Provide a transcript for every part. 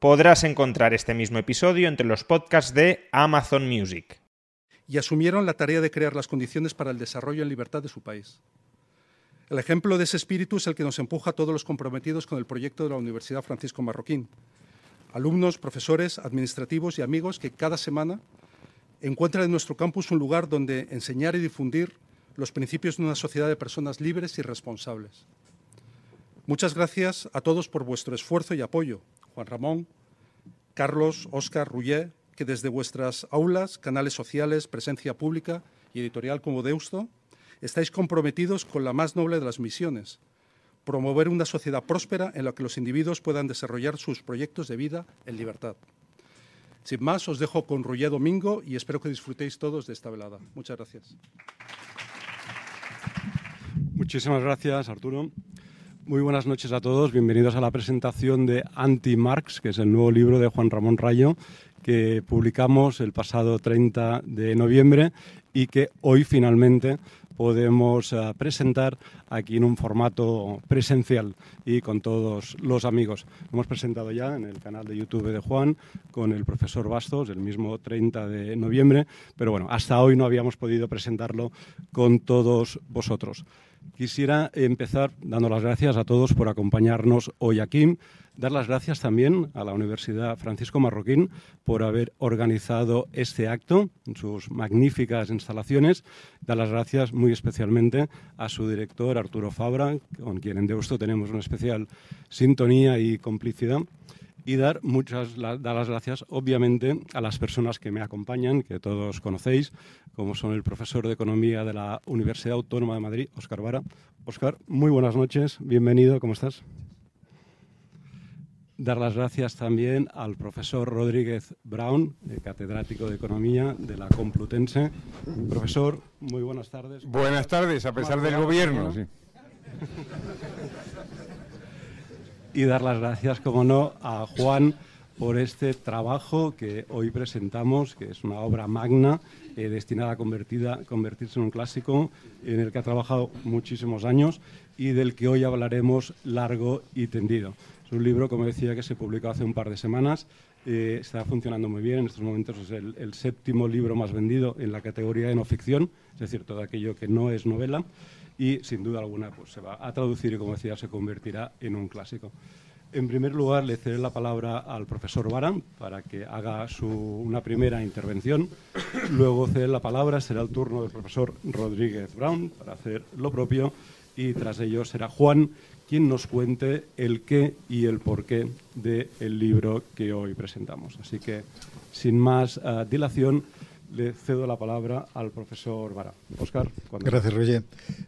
Podrás encontrar este mismo episodio entre los podcasts de Amazon Music. Y asumieron la tarea de crear las condiciones para el desarrollo en libertad de su país. El ejemplo de ese espíritu es el que nos empuja a todos los comprometidos con el proyecto de la Universidad Francisco Marroquín. Alumnos, profesores, administrativos y amigos que cada semana encuentran en nuestro campus un lugar donde enseñar y difundir los principios de una sociedad de personas libres y responsables. Muchas gracias a todos por vuestro esfuerzo y apoyo. Juan Ramón, Carlos, Óscar, Rullet, que desde vuestras aulas, canales sociales, presencia pública y editorial como Deusto, estáis comprometidos con la más noble de las misiones, promover una sociedad próspera en la que los individuos puedan desarrollar sus proyectos de vida en libertad. Sin más, os dejo con Rullet Domingo y espero que disfrutéis todos de esta velada. Muchas gracias. Muchísimas gracias, Arturo. Muy buenas noches a todos. Bienvenidos a la presentación de Anti-Marx, que es el nuevo libro de Juan Ramón Rayo, que publicamos el pasado 30 de noviembre y que hoy finalmente podemos uh, presentar aquí en un formato presencial y con todos los amigos. Lo hemos presentado ya en el canal de YouTube de Juan con el profesor Bastos el mismo 30 de noviembre, pero bueno, hasta hoy no habíamos podido presentarlo con todos vosotros. Quisiera empezar dando las gracias a todos por acompañarnos hoy aquí. Dar las gracias también a la Universidad Francisco Marroquín por haber organizado este acto en sus magníficas instalaciones. Dar las gracias muy especialmente a su director Arturo Fabra, con quien en Deusto tenemos una especial sintonía y complicidad y dar muchas dar las gracias, obviamente, a las personas que me acompañan, que todos conocéis, como son el profesor de Economía de la Universidad Autónoma de Madrid, Óscar Vara. Óscar, muy buenas noches, bienvenido, ¿cómo estás? Dar las gracias también al profesor Rodríguez Brown, catedrático de Economía de la Complutense. Profesor, muy buenas tardes. Buenas tardes, a pesar del gobierno. Sí. y dar las gracias, como no, a Juan por este trabajo que hoy presentamos, que es una obra magna eh, destinada a convertirse en un clásico, en el que ha trabajado muchísimos años y del que hoy hablaremos largo y tendido. Es un libro, como decía, que se publicó hace un par de semanas. Eh, está funcionando muy bien. En estos momentos es el, el, séptimo libro más vendido en la categoría de no ficción, es decir, todo aquello que no es novela y sin duda alguna pues, se va a traducir y como decía se convertirá en un clásico. En primer lugar, le cederé la palabra al profesor Baran para que haga su, una primera intervención. Luego ceder la palabra, será el turno del profesor Rodríguez Brown para hacer lo propio. Y tras ello será Juan quien nos cuente el qué y el porqué del libro que hoy presentamos. Así que, sin más uh, dilación, le cedo la palabra al profesor Vara. Oscar. Gracias, Roger.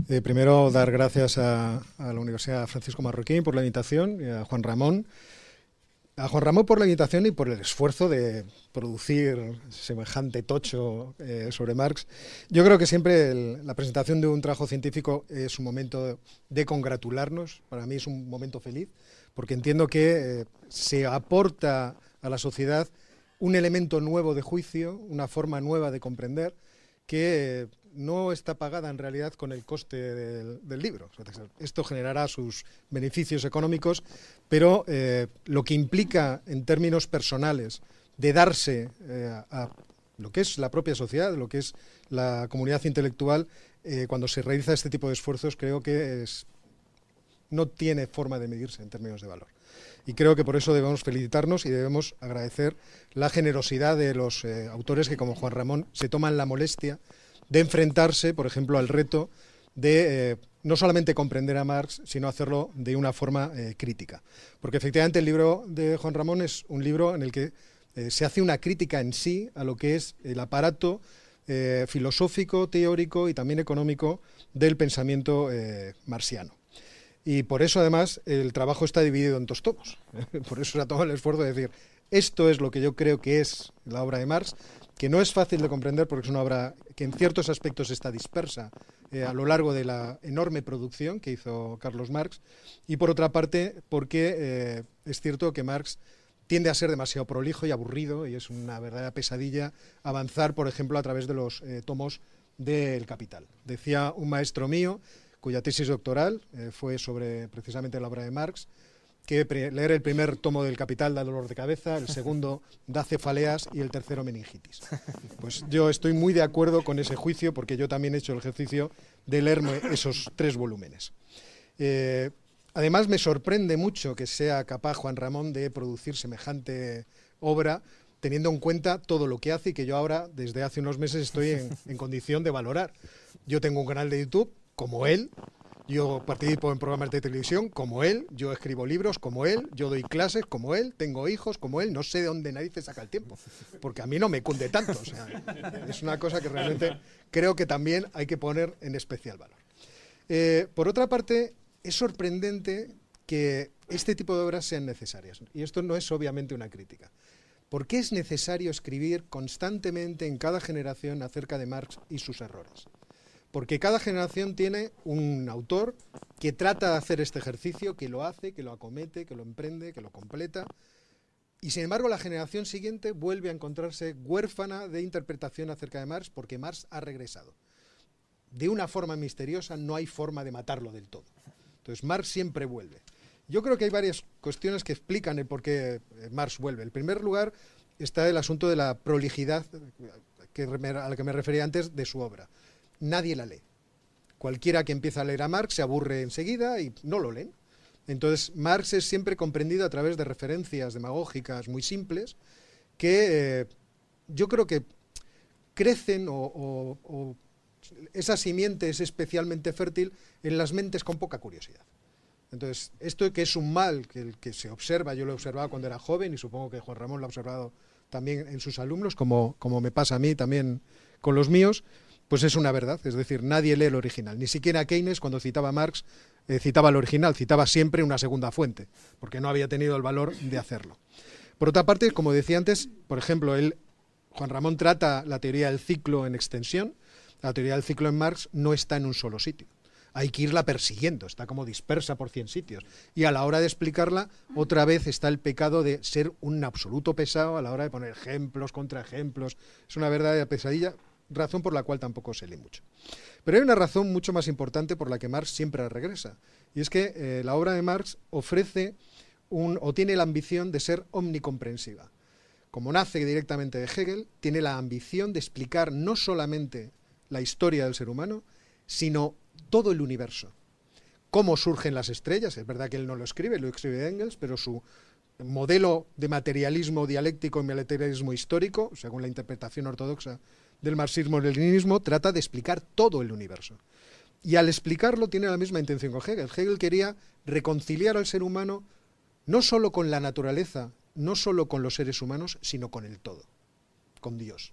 Eh, primero, dar gracias a, a, la Universidad Francisco Marroquín por la invitación y a Juan Ramón. A Juan Ramón por la invitación y por el esfuerzo de producir semejante tocho eh, sobre Marx. Yo creo que siempre el, la presentación de un trabajo científico es un momento de congratularnos. Para mí es un momento feliz, porque entiendo que eh, se aporta a la sociedad un elemento nuevo de juicio, una forma nueva de comprender, que no está pagada en realidad con el coste del, libro. Esto generará sus beneficios económicos, pero eh, lo que implica en términos personales de darse eh, a lo que es la propia sociedad, lo que es la comunidad intelectual, eh, cuando se realiza este tipo de esfuerzos, creo que es, no tiene forma de medirse en términos de valor y creo que por eso debemos felicitarnos y debemos agradecer la generosidad de los eh, autores que, como Juan Ramón, se toman la molestia de enfrentarse, por ejemplo, al reto de eh, no solamente comprender a Marx, sino hacerlo de una forma eh, crítica. Porque efectivamente el libro de Juan Ramón es un libro en el que se hace una crítica en sí a lo que es el aparato filosófico, teórico y también económico del pensamiento marxiano. Y por eso, además, el trabajo está dividido en dos tomos. por eso se ha tomado el esfuerzo de decir, esto es lo que yo creo que es la obra de Marx, que no es fácil de comprender porque es una obra que en ciertos aspectos está dispersa eh, a lo largo de la enorme producción que hizo Carlos Marx, y por otra parte porque eh, es cierto que Marx tiende a ser demasiado prolijo y aburrido y es una verdadera pesadilla avanzar, por ejemplo, a través de los eh, tomos del Capital. Decía un maestro mío, cuya tesis doctoral fue sobre precisamente la obra de Marx, que leer el primer tomo del Capital da dolor de cabeza, el segundo da cefaleas y el tercero meningitis. Pues yo estoy muy de acuerdo con ese juicio porque yo también he hecho el ejercicio de leerme esos tres volúmenes. Eh, además me sorprende mucho que sea capaz Juan Ramón de producir semejante obra teniendo en cuenta todo lo que hace y que yo ahora desde hace unos meses estoy en, en condición de valorar. Yo tengo un canal de YouTube como él, yo participo en programas de televisión como él, yo escribo libros como él, yo doy clases como él, tengo hijos como él, no sé de dónde nadie se saca el tiempo, porque a mí no me cunde tanto. es una cosa que realmente creo que también hay que poner en especial valor. Eh, por otra parte, es sorprendente que este tipo de obras sean necesarias, y esto no es obviamente una crítica. ¿Por qué es necesario escribir constantemente en cada generación acerca de Marx y sus errores? Porque cada generación tiene un autor que trata de hacer este ejercicio, que lo hace, que lo acomete, que lo emprende, que lo completa. Y sin embargo, la generación siguiente vuelve a encontrarse huérfana de interpretación acerca de Marx porque Marx ha regresado. De una forma misteriosa no hay forma de matarlo del todo. Entonces, Marx siempre vuelve. Yo creo que hay varias cuestiones que explican el por qué eh, Marx vuelve. En primer lugar, está el asunto de la prolijidad que, a la que me refería antes de su obra nadie la lee. Cualquiera que empieza a leer a Marx se aburre enseguida y no lo leen. Entonces, Marx es siempre comprendido a través de referencias demagógicas muy simples que eh, yo creo que crecen o, esa simiente es especialmente fértil en las mentes con poca curiosidad. Entonces, esto que es un mal que, que se observa, yo lo he observado cuando era joven y supongo que Juan Ramón lo ha observado también en sus alumnos, como, como me pasa a mí también con los míos, pues es una verdad. Es decir, nadie lee el original. Ni siquiera Keynes, cuando citaba a Marx, eh, citaba el original, citaba siempre una segunda fuente, porque no había tenido el valor de hacerlo. Por otra parte, como decía antes, por ejemplo, él, Juan Ramón trata la teoría del ciclo en extensión. La teoría del ciclo en Marx no está en un solo sitio. Hay que irla persiguiendo, está como dispersa por 100 sitios. Y a la hora de explicarla, otra vez está el pecado de ser un absoluto pesado a la hora de poner ejemplos, contraejemplos. Es una verdadera pesadilla razón por la cual tampoco se lee mucho. Pero hay una razón mucho más importante por la que Marx siempre regresa, y es que eh, la obra de Marx ofrece o tiene la ambición de ser omnicomprensiva. Como nace directamente de Hegel, tiene la ambición de explicar no solamente la historia del ser humano, sino todo el universo. Cómo surgen las estrellas, es verdad que él no lo escribe, lo escribe Engels, pero su modelo de materialismo dialéctico y materialismo histórico, según la interpretación ortodoxa del marxismo-leninismo trata de explicar todo el universo. Y al explicarlo tiene la misma intención con Hegel. Hegel quería reconciliar al ser humano no solo con la naturaleza, no solo con los seres humanos, sino con el todo, con Dios.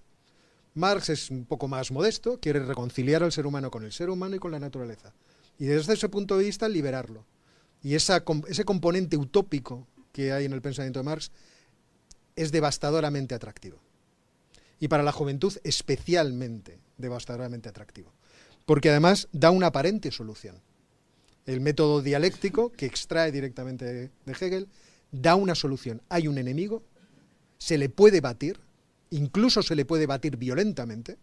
Marx es un poco más modesto, quiere reconciliar al ser humano con el ser humano y con la naturaleza. Y desde ese punto de vista liberarlo. Y ese componente utópico que hay en el pensamiento de Marx es devastadoramente atractivo y para la juventud especialmente devastadoramente atractivo, porque además da una aparente solución. El método dialéctico, que extrae directamente de Hegel, da una solución. Hay un enemigo, se le puede batir, incluso se le puede batir violentamente,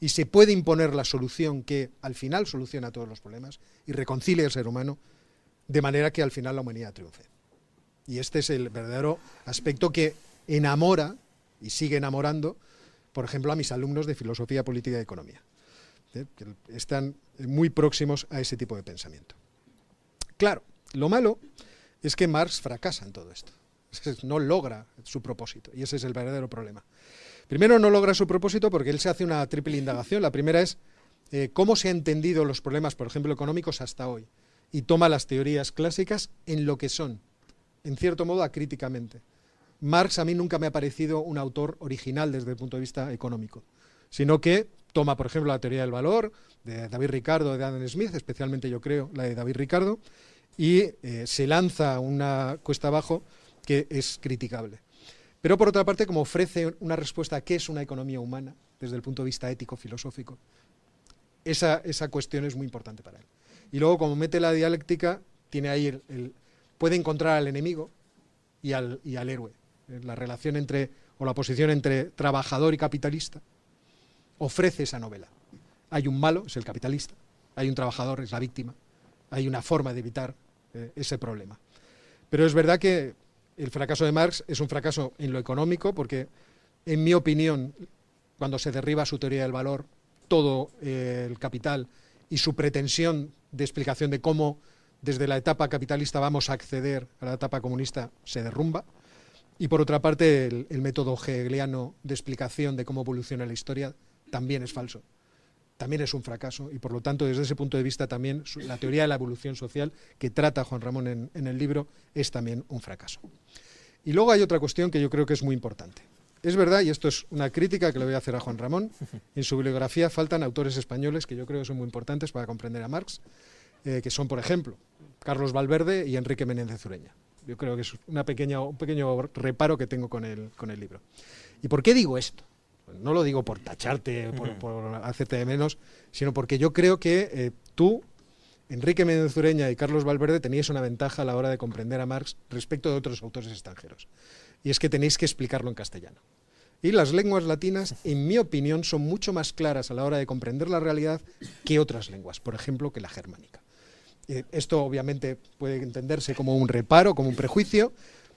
y se puede imponer la solución que al final soluciona todos los problemas y reconcilia al ser humano, de manera que al final la humanidad triunfe. Y este es el verdadero aspecto que enamora y sigue enamorando, por ejemplo, a mis alumnos de filosofía política y economía, ¿eh? que están muy próximos a ese tipo de pensamiento. Claro, lo malo es que Marx fracasa en todo esto. no logra su propósito, y ese es el verdadero problema. Primero, no logra su propósito porque él se hace una triple indagación. La primera es eh, cómo se han entendido los problemas, por ejemplo, económicos hasta hoy, y toma las teorías clásicas en lo que son, en cierto modo, acríticamente. Marx a mí nunca me ha parecido un autor original desde el punto de vista económico, sino que toma, por ejemplo, la teoría del valor de David Ricardo, de Adam Smith, especialmente yo creo la de David Ricardo, y eh, se lanza una cuesta abajo que es criticable. Pero por otra parte, como ofrece una respuesta a qué es una economía humana desde el punto de vista ético-filosófico, esa, esa, cuestión es muy importante para él. Y luego, como mete la dialéctica, tiene ahí el, puede encontrar al enemigo y al, y al héroe. La relación entre, o la posición entre trabajador y capitalista, ofrece esa novela. Hay un malo, es el capitalista, hay un trabajador, es la víctima, hay una forma de evitar eh, ese problema. Pero es verdad que el fracaso de Marx es un fracaso en lo económico, porque, en mi opinión, cuando se derriba su teoría del valor, todo eh, el capital y su pretensión de explicación de cómo desde la etapa capitalista vamos a acceder a la etapa comunista se derrumba. Y por otra parte, el, método hegeliano de explicación de cómo evoluciona la historia también es falso también es un fracaso y por lo tanto desde ese punto de vista también la teoría de la evolución social que trata Juan Ramón en, el libro es también un fracaso. Y luego hay otra cuestión que yo creo que es muy importante. Es verdad, y esto es una crítica que le voy a hacer a Juan Ramón, en su bibliografía faltan autores españoles que yo creo que son muy importantes para comprender a Marx, eh, que son, por ejemplo, Carlos Valverde y Enrique Menéndez Ureña. Yo creo que es una pequeña, un pequeño reparo que tengo con el, con el libro. ¿Y por qué digo esto? no lo digo por tacharte, por, hacerte de menos, sino porque yo creo que eh, tú, Enrique Menzureña y Carlos Valverde teníais una ventaja a la hora de comprender a Marx respecto de otros autores extranjeros. Y es que tenéis que explicarlo en castellano. Y las lenguas latinas, en mi opinión, son mucho más claras a la hora de comprender la realidad que otras lenguas, por ejemplo, que la germánica. Esto obviamente puede entenderse como un reparo, como un prejuicio,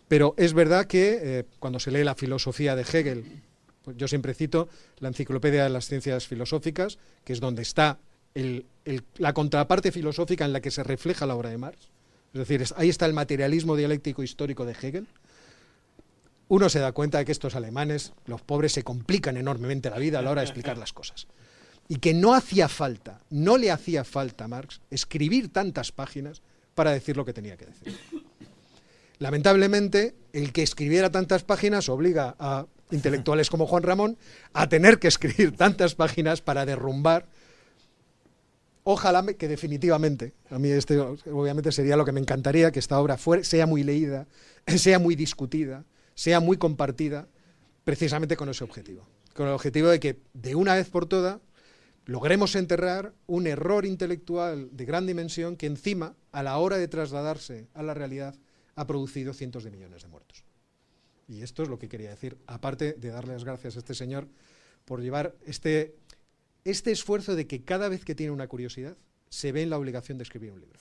pero es verdad que eh, cuando se lee la filosofía de Hegel pues yo siempre cito la Enciclopedia de las Ciencias Filosóficas, que es donde está la contraparte filosófica en la que se refleja la obra de Marx. Es decir, ahí está el materialismo dialéctico histórico de Hegel. Uno se da cuenta de que estos alemanes, los pobres, se complican enormemente la vida a la hora de explicar las cosas. Y que no hacía falta, no le hacía falta a Marx escribir tantas páginas para decir lo que tenía que decir. Lamentablemente, el que escribiera tantas páginas obliga a intelectuales como Juan Ramón a tener que escribir tantas páginas para derrumbar. Ojalá que definitivamente, a mí este obviamente sería lo que me encantaría, que esta obra sea muy leída, sea muy discutida, sea muy compartida, precisamente con ese objetivo. Con el objetivo de que de una vez por todas logremos enterrar un error intelectual de gran dimensión que encima, a la hora de trasladarse a la realidad, ha producido cientos de millones de muertos. Y esto es lo que quería decir, aparte de darle las gracias a este señor por llevar este, este esfuerzo de que cada vez que tiene una curiosidad se ve en la obligación de escribir un libro.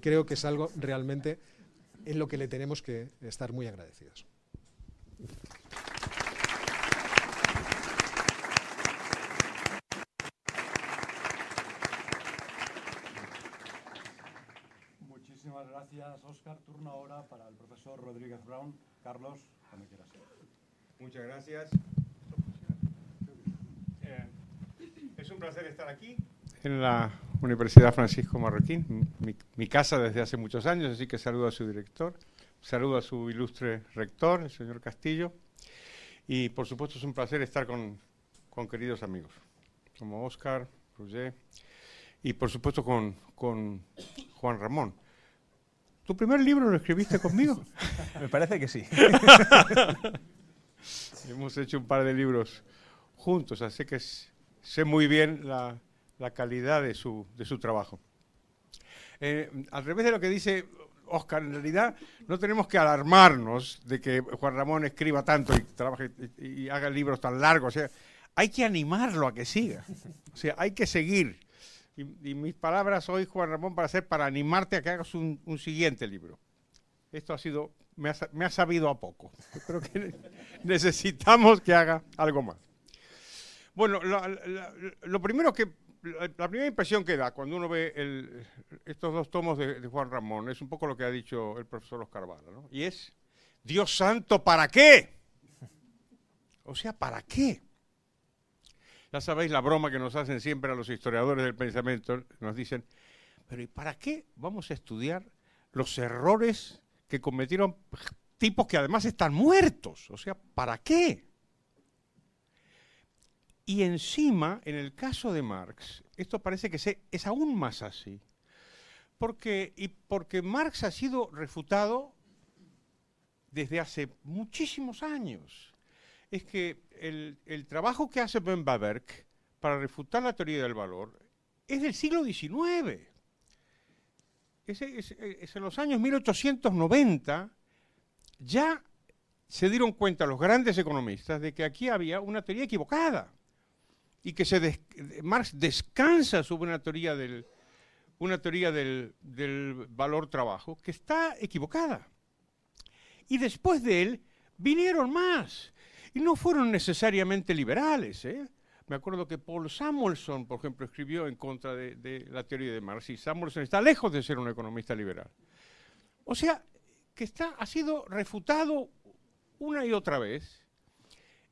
Creo que es algo realmente en lo que le tenemos que estar muy agradecidos. Muchísimas gracias, Oscar. Turno ahora para el profesor Rodríguez Brown. Carlos, cuando quieras. Muchas gracias. Eh, es un placer estar aquí en la Universidad Francisco Marroquín, mi, casa desde hace muchos años, así que saludo a su director, saludo a su ilustre rector, el señor Castillo, y por supuesto es un placer estar con, con queridos amigos, como Oscar, Roger, y por supuesto con, con Juan Ramón. ¿Tu primer libro lo escribiste conmigo? Me parece que sí. Hemos hecho un par de libros juntos, así que sé muy bien la, calidad de su, de su trabajo. Eh, al revés de lo que dice Oscar, en realidad no tenemos que alarmarnos de que Juan Ramón escriba tanto y, trabaje, y, y haga libros tan largos. O sea, hay que animarlo a que siga. O sea, hay que seguir. Y, mis palabras hoy, Juan Ramón, para hacer para animarte a que hagas un, siguiente libro. Esto ha sido, me ha, sabido a poco. Yo creo que necesitamos que haga algo más. Bueno, lo, primero que, la, primera impresión que da cuando uno ve estos dos tomos de, Juan Ramón es un poco lo que ha dicho el profesor Oscar Vara, ¿no? Y es, Dios santo, ¿para qué? O sea, ¿para qué? Ya sabéis la broma que nos hacen siempre a los historiadores del pensamiento. Nos dicen, pero ¿y para qué vamos a estudiar los errores que cometieron tipos que además están muertos? O sea, ¿para qué? Y encima, en el caso de Marx, esto parece que es aún más así. Porque, y porque Marx ha sido refutado desde hace muchísimos años. Es que el, trabajo que hace Ben Baberg para refutar la teoría del valor es del siglo XIX. Es, en los años 1890 ya se dieron cuenta los grandes economistas de que aquí había una teoría equivocada y que se Marx descansa sobre una teoría una teoría del, del valor trabajo que está equivocada. Y después de él vinieron más. Y no fueron necesariamente liberales. ¿eh? Me acuerdo que Paul Samuelson, por ejemplo, escribió en contra de, de la teoría de Marx. Y Samuelson está lejos de ser un economista liberal. O sea, que está, ha sido refutado una y otra vez.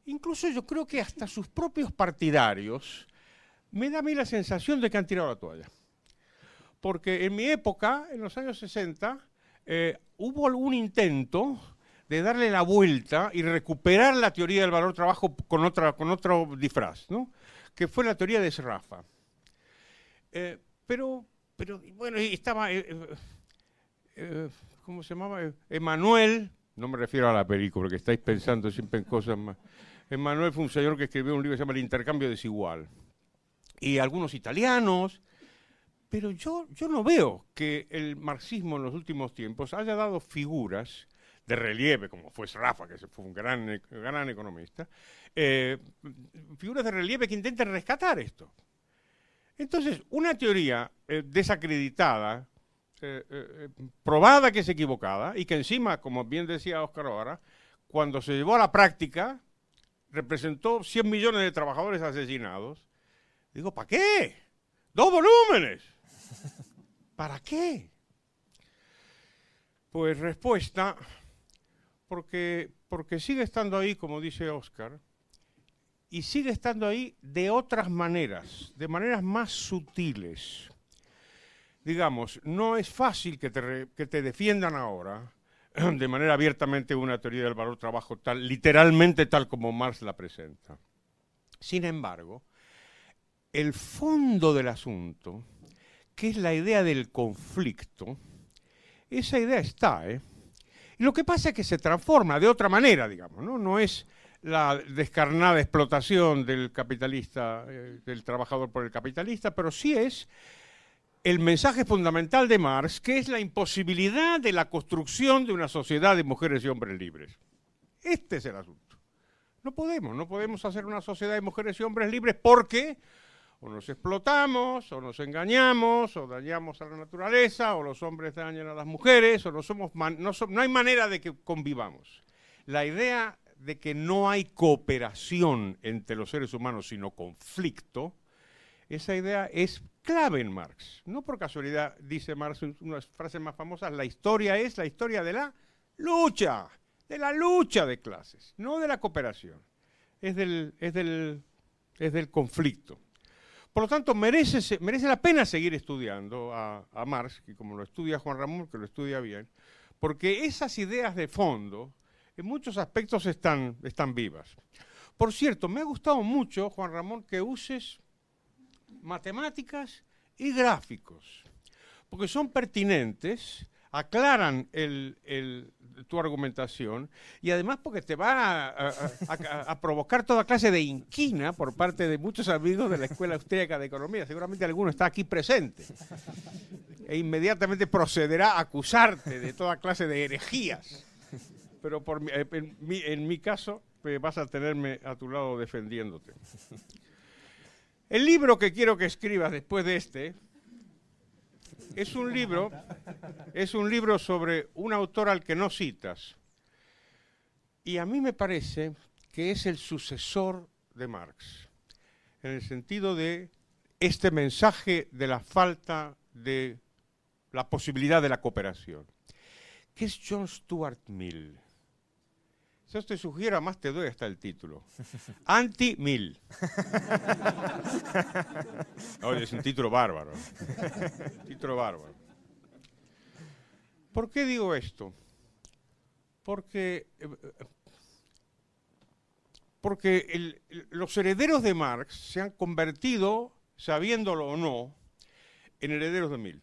Incluso yo creo que hasta sus propios partidarios me da a mí la sensación de que han tirado la toalla. Porque en mi época, en los años 60, eh, hubo algún intento de darle la vuelta y recuperar la teoría del valor trabajo con, otra, con otro disfraz, ¿no? que fue la teoría de Srafa. Eh, pero, pero, bueno, estaba, eh, eh, eh, ¿cómo se llamaba? Emanuel, no me refiero a la película, porque estáis pensando siempre en cosas más. Emanuel fue un señor que escribió un libro que se llama El intercambio desigual. Y algunos italianos, pero yo, yo no veo que el marxismo en los últimos tiempos haya dado figuras de relieve, como fue Rafa, que fue un gran, gran economista, eh, figuras de relieve que intenten rescatar esto. Entonces, una teoría eh, desacreditada, eh, probada que es equivocada, y que encima, como bien decía Oscar ahora, cuando se llevó a la práctica, representó 100 millones de trabajadores asesinados. Digo, ¿para qué? Dos volúmenes. ¿Para qué? Pues respuesta, porque, porque sigue estando ahí, como dice Oscar, y sigue estando ahí de otras maneras, de maneras más sutiles. Digamos, no es fácil que te, que te defiendan ahora de manera abiertamente una teoría del valor trabajo tal, literalmente tal como Marx la presenta. Sin embargo, el fondo del asunto, que es la idea del conflicto, esa idea está, ¿eh? Lo que pasa es que se transforma de otra manera, digamos, ¿no? No es la descarnada explotación del capitalista, eh, del trabajador por el capitalista, pero sí es el mensaje fundamental de Marx, que es la imposibilidad de la construcción de una sociedad de mujeres y hombres libres. Este es el asunto. No podemos, no podemos hacer una sociedad de mujeres y hombres libres porque o nos explotamos, o nos engañamos, o dañamos a la naturaleza, o los hombres dañan a las mujeres, o no somos no, no hay manera de que convivamos. La idea de que no hay cooperación entre los seres humanos, sino conflicto, esa idea es clave en Marx. No por casualidad dice Marx en unas frases más famosas, la historia es la historia de la lucha, de la lucha de clases, no de la cooperación. Es del conflicto. Por lo tanto, merece, la pena seguir estudiando a, Marx, y como lo estudia Juan Ramón, que lo estudia bien, porque esas ideas de fondo en muchos aspectos están vivas. Por cierto, me ha gustado mucho, Juan Ramón, que uses matemáticas y gráficos, porque son pertinentes, aclaran el- tu argumentación y además porque te va a, provocar toda clase de inquina por parte de muchos amigos de la Escuela Austríaca de Economía. Seguramente alguno está aquí presente e inmediatamente procederá a acusarte de toda clase de herejías. Pero por eh, en, mi, en mi caso eh, vas a tenerme a tu lado defendiéndote. El libro que quiero que escribas después de este es un libro, es un libro sobre un autor al que no citas. Y a mí me parece que es el sucesor de Marx, en el sentido de este mensaje de la falta de la posibilidad de la cooperación, que es John Stuart Mill. Yo te sugiero, además te doy hasta el título. Anti-Mill. Oye, es un título bárbaro. título bárbaro. ¿Por qué digo esto? Porque, eh, porque el- los herederos de Marx se han convertido, sabiéndolo o no, en herederos de Mill.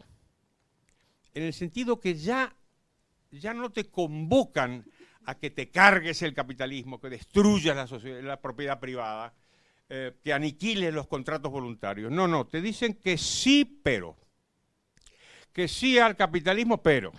en el sentido que ya, ya no te convocan a que te cargues el capitalismo, que destruyas la, propiedad privada, eh, que aniquiles los contratos voluntarios. No, no, te dicen que sí, pero. Que sí al capitalismo, pero.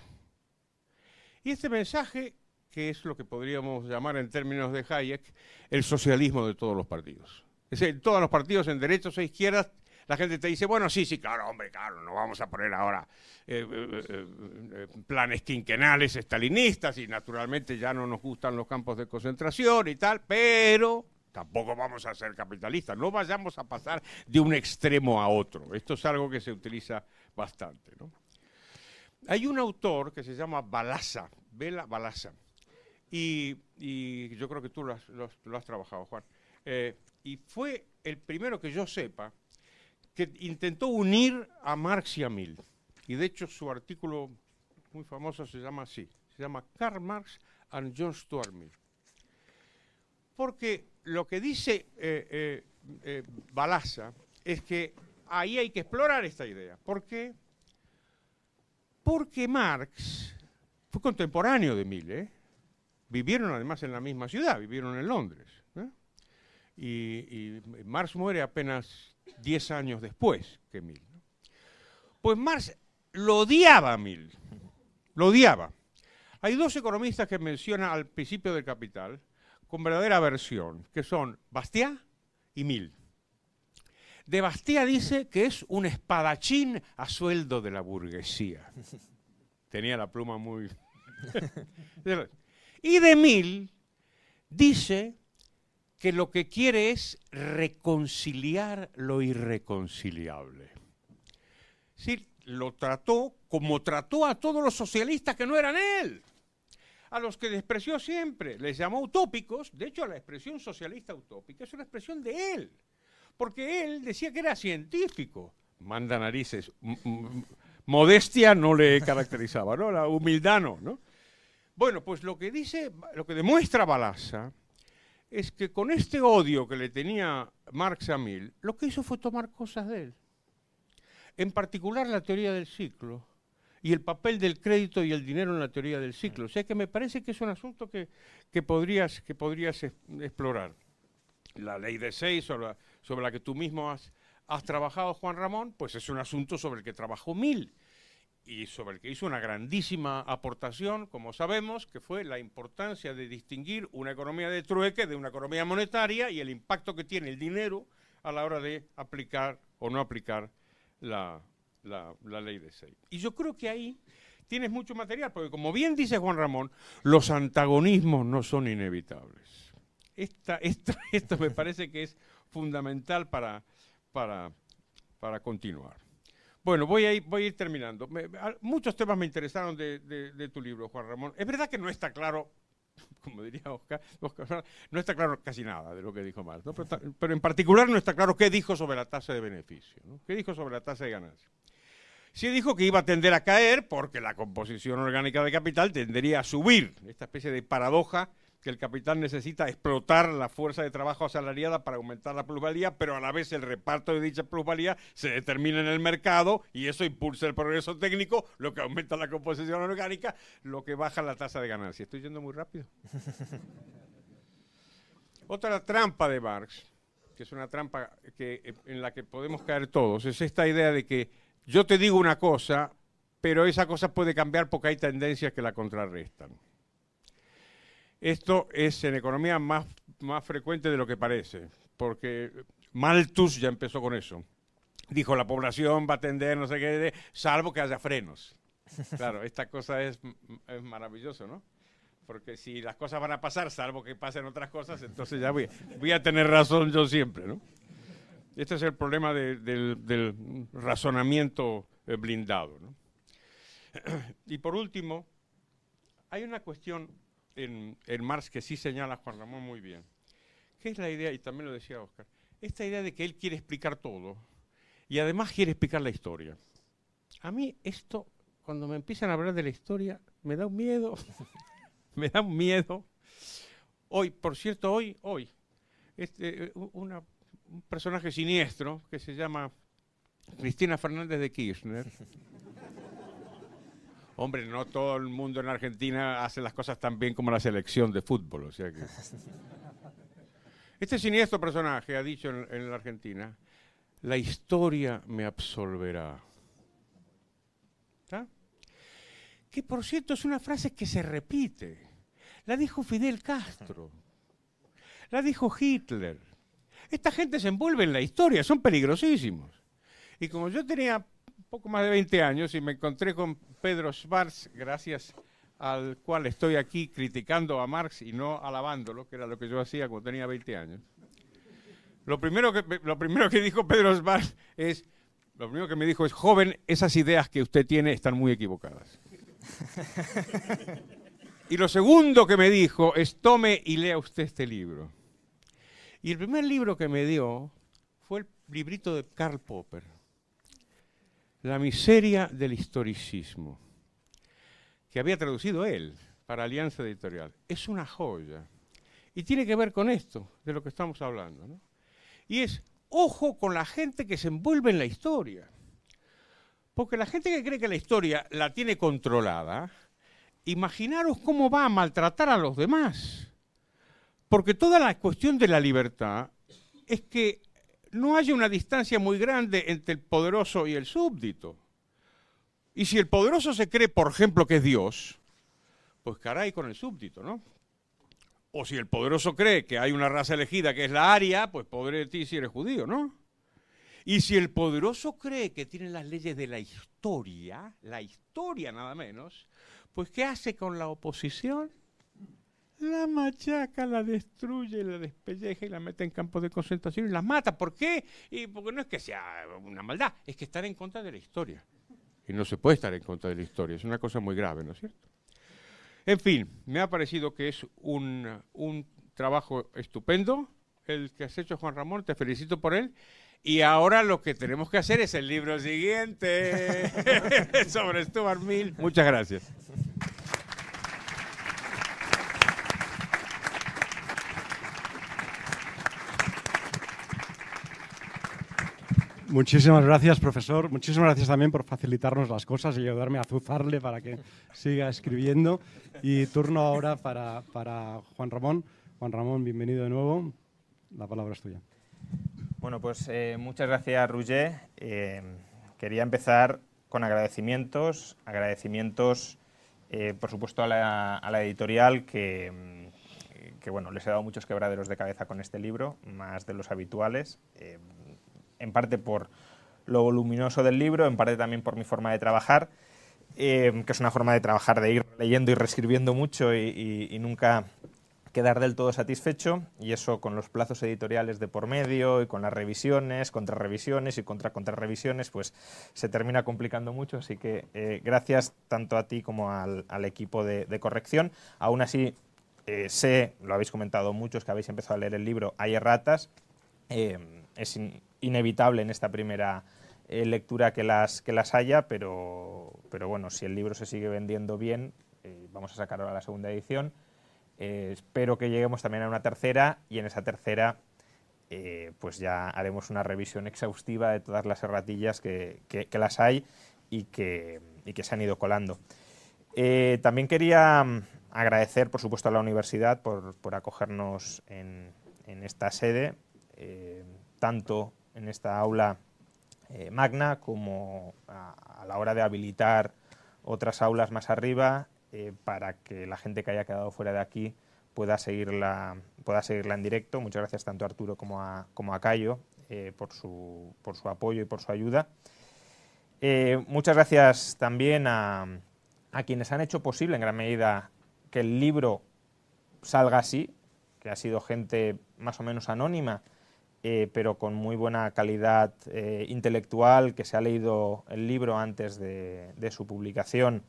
Y este mensaje, que es lo que podríamos llamar en términos de Hayek, el socialismo de todos los partidos. Es decir, todos los partidos en derechos e izquierdas la gente te dice, bueno, sí, sí, claro, hombre, claro, no vamos a poner ahora eh, eh, eh, planes quinquenales estalinistas y naturalmente ya no nos gustan los campos de concentración y tal, pero tampoco vamos a ser capitalistas, no vayamos a pasar de un extremo a otro. Esto es algo que se utiliza bastante. Hay un autor que se llama Balasa, Vela Balasa, y, yo creo que tú lo has, trabajado, Juan, y fue el primero que yo sepa que intentó unir a Marx y a Mill. Y de hecho su artículo muy famoso se llama así, se llama Karl Marx and John Stuart Mill. Porque lo que dice eh, eh, eh, Balasa es que ahí hay que explorar esta idea. ¿Por qué? Porque Marx fue contemporáneo de Mill, vivieron además en la misma ciudad, vivieron en Londres. Y Marx muere apenas 10 años después que Mill. Pues Marx lo odiaba a Mill, lo odiaba. Hay dos economistas que menciona al principio del Capital con verdadera aversión, que son Bastiat y Mill. De Bastiat dice que es un espadachín a sueldo de la burguesía. Tenía la pluma muy... y de Mill dice que lo que quiere es reconciliar lo irreconciliable. Sí, lo trató como trató a todos los socialistas que no eran él, a los que despreció siempre, les llamó utópicos, de hecho la expresión socialista utópica es una expresión de él, porque él decía que era científico, manda narices, modestia no le caracterizaba, ¿no? La humildad no, ¿no? Bueno, pues lo que dice, lo que demuestra Balasa es que con este odio que le tenía Marx a Mill, lo que hizo fue tomar cosas de él. En particular la teoría del ciclo y el papel del crédito y el dinero en la teoría del ciclo. O sea que me parece que es un asunto que, podrías, que podrías explorar. La ley de seis sobre la, sobre la que tú mismo has, has trabajado, Juan Ramón, pues es un asunto sobre el que trabajó Mill y sobre el que hizo una grandísima aportación, como sabemos, que fue la importancia de distinguir una economía de trueque de una economía monetaria y el impacto que tiene el dinero a la hora de aplicar o no aplicar la, ley de seis. Y yo creo que ahí tienes mucho material, porque como bien dice Juan Ramón, los antagonismos no son inevitables. Esta, esto, me parece que es fundamental para, para, para continuar. Bueno, voy a ir, terminando. muchos temas me interesaron de, tu libro, Juan Ramón. Es verdad que no está claro, como diría Oscar, no está claro casi nada de lo que dijo Marx, pero, en particular no está claro qué dijo sobre la tasa de beneficio, qué dijo sobre la tasa de ganancia. Sí dijo que iba a tender a caer porque la composición orgánica de capital tendería a subir, esta especie de paradoja que el capital necesita explotar la fuerza de trabajo asalariada para aumentar la plusvalía, pero a la vez el reparto de dicha plusvalía se determina en el mercado y eso impulsa el progreso técnico, lo que aumenta la composición orgánica, lo que baja la tasa de ganancia. Estoy yendo muy rápido. Otra trampa de Marx, que es una trampa que, en la que podemos caer todos, es esta idea de que yo te digo una cosa, pero esa cosa puede cambiar porque hay tendencias que la contrarrestan. Esto es en economía más, más frecuente de lo que parece, porque Malthus ya empezó con eso. Dijo, la población va a tender, no sé qué, salvo que haya frenos. Claro, esta cosa es, es maravilloso, ¿no? Porque si las cosas van a pasar, salvo que pasen otras cosas, entonces ya voy, voy a tener razón yo siempre, ¿no? Este es el problema del, razonamiento eh, blindado. ¿no? Y por último, hay una cuestión en, Marx que sí señala Juan Ramón muy bien, ¿Qué es la idea, y también lo decía Oscar, esta idea de que él quiere explicar todo y además quiere explicar la historia. A mí esto, cuando me empiezan a hablar de la historia, me da un miedo, me da un miedo. Hoy, por cierto, hoy, hoy, este, un personaje siniestro que se llama Cristina Fernández de Kirchner, Hombre, no todo el mundo en Argentina hace las cosas tan bien como la selección de fútbol. O sea que... Este siniestro personaje ha dicho en, la Argentina, la historia me absolverá. Que por cierto es una frase que se repite. La dijo Fidel Castro. La dijo Hitler. Esta gente se envuelve en la historia, son peligrosísimos. Y como yo tenía poco más de 20 años y me encontré con Pedro Schwarz, gracias al cual estoy aquí criticando a Marx y no alabándolo, que era lo que yo hacía cuando tenía 20 años. Lo primero que, lo primero que dijo Pedro Schwarz es, lo primero que me dijo es, joven, esas ideas que usted tiene están muy equivocadas. y lo segundo que me dijo es, tome y lea usted este libro. Y el primer libro que me dio fue el librito de Karl Popper la miseria del historicismo, que había traducido él para Alianza Editorial. Es una joya. Y tiene que ver con esto, de lo que estamos hablando. Y es, ojo con la gente que se envuelve en la historia. Porque la gente que cree que la historia la tiene controlada, imaginaros cómo va a maltratar a los demás. Porque toda la cuestión de la libertad es que no haya una distancia muy grande entre el poderoso y el súbdito. Y si el poderoso se cree, por ejemplo, que es Dios, pues caray con el súbdito, ¿no? O si el poderoso cree que hay una raza elegida que es la aria, pues pobre de ti si eres judío, ¿no? Y si el poderoso cree que tiene las leyes de la historia, la historia nada menos, pues ¿qué hace con la oposición? La machaca, la destruye, la despelleja y la mete en campos de concentración y la mata. ¿Por qué? Y porque no es que sea una maldad, es que estar en contra de la historia. Y no se puede estar en contra de la historia, es una cosa muy grave, ¿no es cierto? En fin, me ha parecido que es un, un trabajo estupendo el que has hecho, Juan Ramón, te felicito por él. Y ahora lo que tenemos que hacer es el libro siguiente sobre Stuart Mill. Muchas gracias. Muchísimas gracias, profesor. Muchísimas gracias también por facilitarnos las cosas y ayudarme a azuzarle para que siga escribiendo. Y turno ahora para, Juan Ramón. Juan Ramón, bienvenido de nuevo. La palabra es tuya. Bueno, pues eh, muchas gracias, Roger. Eh, quería empezar con agradecimientos. Agradecimientos, eh, por supuesto, a la, editorial que, que, bueno, les he dado muchos quebraderos de cabeza con este libro, más de los habituales en parte por lo voluminoso del libro, en parte también por mi forma de trabajar, eh, que es una forma de trabajar de ir leyendo y reescribiendo mucho y, nunca quedar del todo satisfecho, y eso con los plazos editoriales de por medio y con las revisiones, contrarrevisiones y contra contrarrevisiones, pues se termina complicando mucho, así que eh, gracias tanto a ti como al, equipo de, corrección. Aún así, eh, sé, lo habéis comentado muchos que habéis empezado a leer el libro, hay erratas, es inevitable en esta primera eh, lectura que las, que las haya, pero, pero bueno, si el libro se sigue vendiendo bien, eh, vamos a sacar ahora la segunda edición. Eh, espero que lleguemos también a una tercera y en esa tercera pues ya haremos una revisión exhaustiva de todas las erratillas que, que, las hay y que, que, se han ido colando. también quería mm, agradecer, por supuesto, a la universidad por, por acogernos en, en, esta sede, tanto en esta aula eh, magna como a, la hora de habilitar otras aulas más arriba eh, para que la gente que haya quedado fuera de aquí pueda seguirla, pueda seguirla en directo. Muchas gracias tanto a Arturo como a, como a Cayo eh, por, su, por su apoyo y por su ayuda. muchas gracias también a, a quienes han hecho posible en gran medida que el libro salga así, que ha sido gente más o menos anónima, eh, pero con muy buena calidad eh, intelectual, que se ha leído el libro antes de, su publicación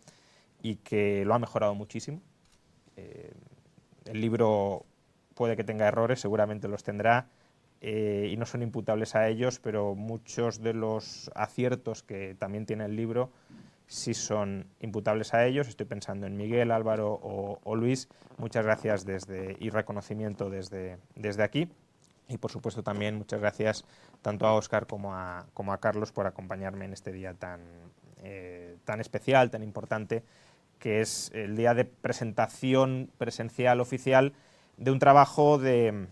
y que lo ha mejorado muchísimo. Eh, el libro puede que tenga errores, seguramente los tendrá, y no son imputables a ellos, pero muchos de los aciertos que también tiene el libro sí son imputables a ellos. Estoy pensando en Miguel, Álvaro o, Luis. Muchas gracias desde, y reconocimiento desde, desde aquí. Y por supuesto también muchas gracias tanto a Óscar como a, Carlos por acompañarme en este día tan, eh, tan especial, tan importante, que es el día de presentación presencial oficial de un trabajo de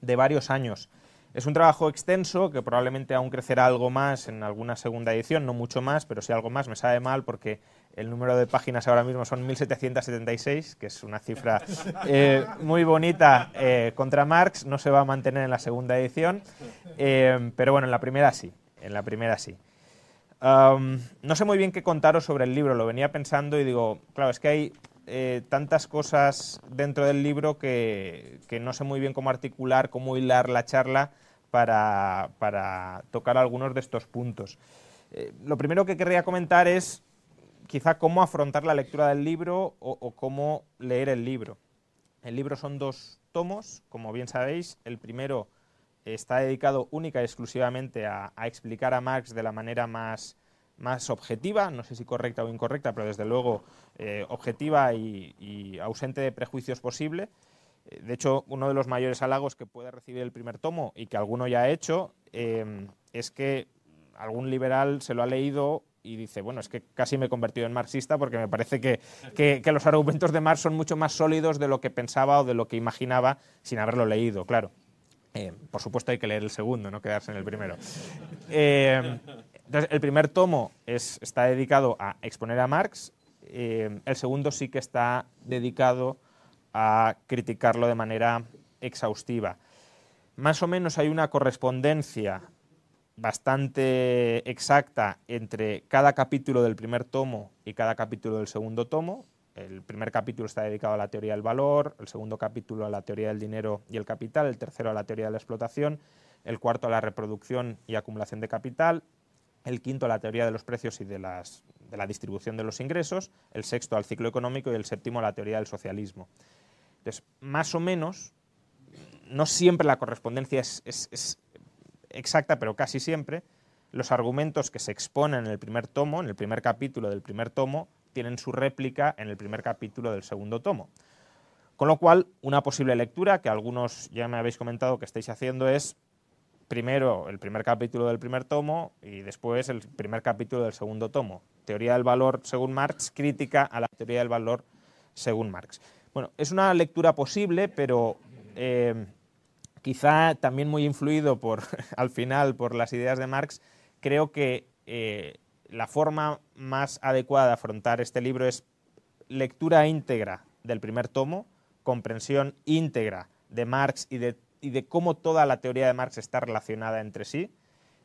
varios años. Es un trabajo extenso que probablemente aún crecerá algo más en alguna segunda edición, no mucho más, pero si algo más me sabe mal porque el número de páginas ahora mismo son 1776, que es una cifra eh, muy bonita eh, contra Marx, no se va a mantener en la segunda edición, eh, pero bueno, en la primera sí, en la primera sí. no sé muy bien qué contaros sobre el libro, lo venía pensando y digo, claro, es que hay tantas cosas dentro del libro que, que, no sé muy bien cómo articular, cómo hilar la charla para, tocar algunos de estos puntos. Eh, lo primero que querría comentar es quizá cómo afrontar la lectura del libro o, cómo leer el libro. El libro son dos tomos, como bien sabéis. El primero está dedicado única y exclusivamente a, explicar a Marx de la manera más, más, objetiva, no sé si correcta o incorrecta, pero desde luego eh, objetiva y ausente de prejuicios posible. Eh, de hecho, uno de los mayores halagos que puede recibir el primer tomo y que alguno ya ha hecho eh, es que algún liberal se lo ha leído y dice, bueno, es que casi me he convertido en marxista porque me parece que, los argumentos de Marx son mucho más sólidos de lo que pensaba o de lo que imaginaba sin haberlo leído, claro. Eh, por supuesto hay que leer el segundo, no quedarse en el primero. El primer tomo está dedicado a exponer a Marx, el segundo sí que está dedicado a criticarlo de manera exhaustiva. Más o menos hay una correspondencia bastante exacta entre cada capítulo del primer tomo y cada capítulo del segundo tomo. El primer capítulo está dedicado a la teoría del valor, el segundo capítulo a la teoría del dinero y el capital, el tercero a la teoría de la explotación, el cuarto a la reproducción y acumulación de capital, el quinto a la teoría de los precios y de, de la distribución de los ingresos, el sexto al ciclo económico y el séptimo a la teoría del socialismo. Entonces, más o menos, no siempre la correspondencia es, exacta, pero casi siempre, los argumentos que se exponen en el primer tomo, en el primer capítulo del primer tomo, tienen su réplica en el primer capítulo del segundo tomo. Con lo cual, una posible lectura, que algunos ya me habéis comentado que estáis haciendo, es primero el primer capítulo del primer tomo y después el primer capítulo del segundo tomo. Teoría del valor según Marx, crítica a la teoría del valor según Marx. Bueno, es una lectura posible, pero eh, quizá también muy influido por, al final por las ideas de Marx, creo que eh, la forma más adecuada de afrontar este libro es lectura íntegra del primer tomo, comprensión íntegra de Marx y de, y de cómo toda la teoría de Marx está relacionada entre sí,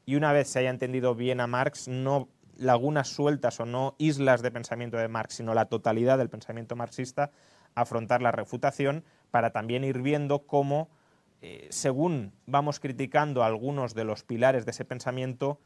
y una vez se haya entendido bien a Marx, no lagunas sueltas o no islas de pensamiento de Marx, sino la totalidad del pensamiento marxista, afrontar la refutación para también ir viendo cómo, eh, según vamos criticando algunos de los pilares de ese pensamiento,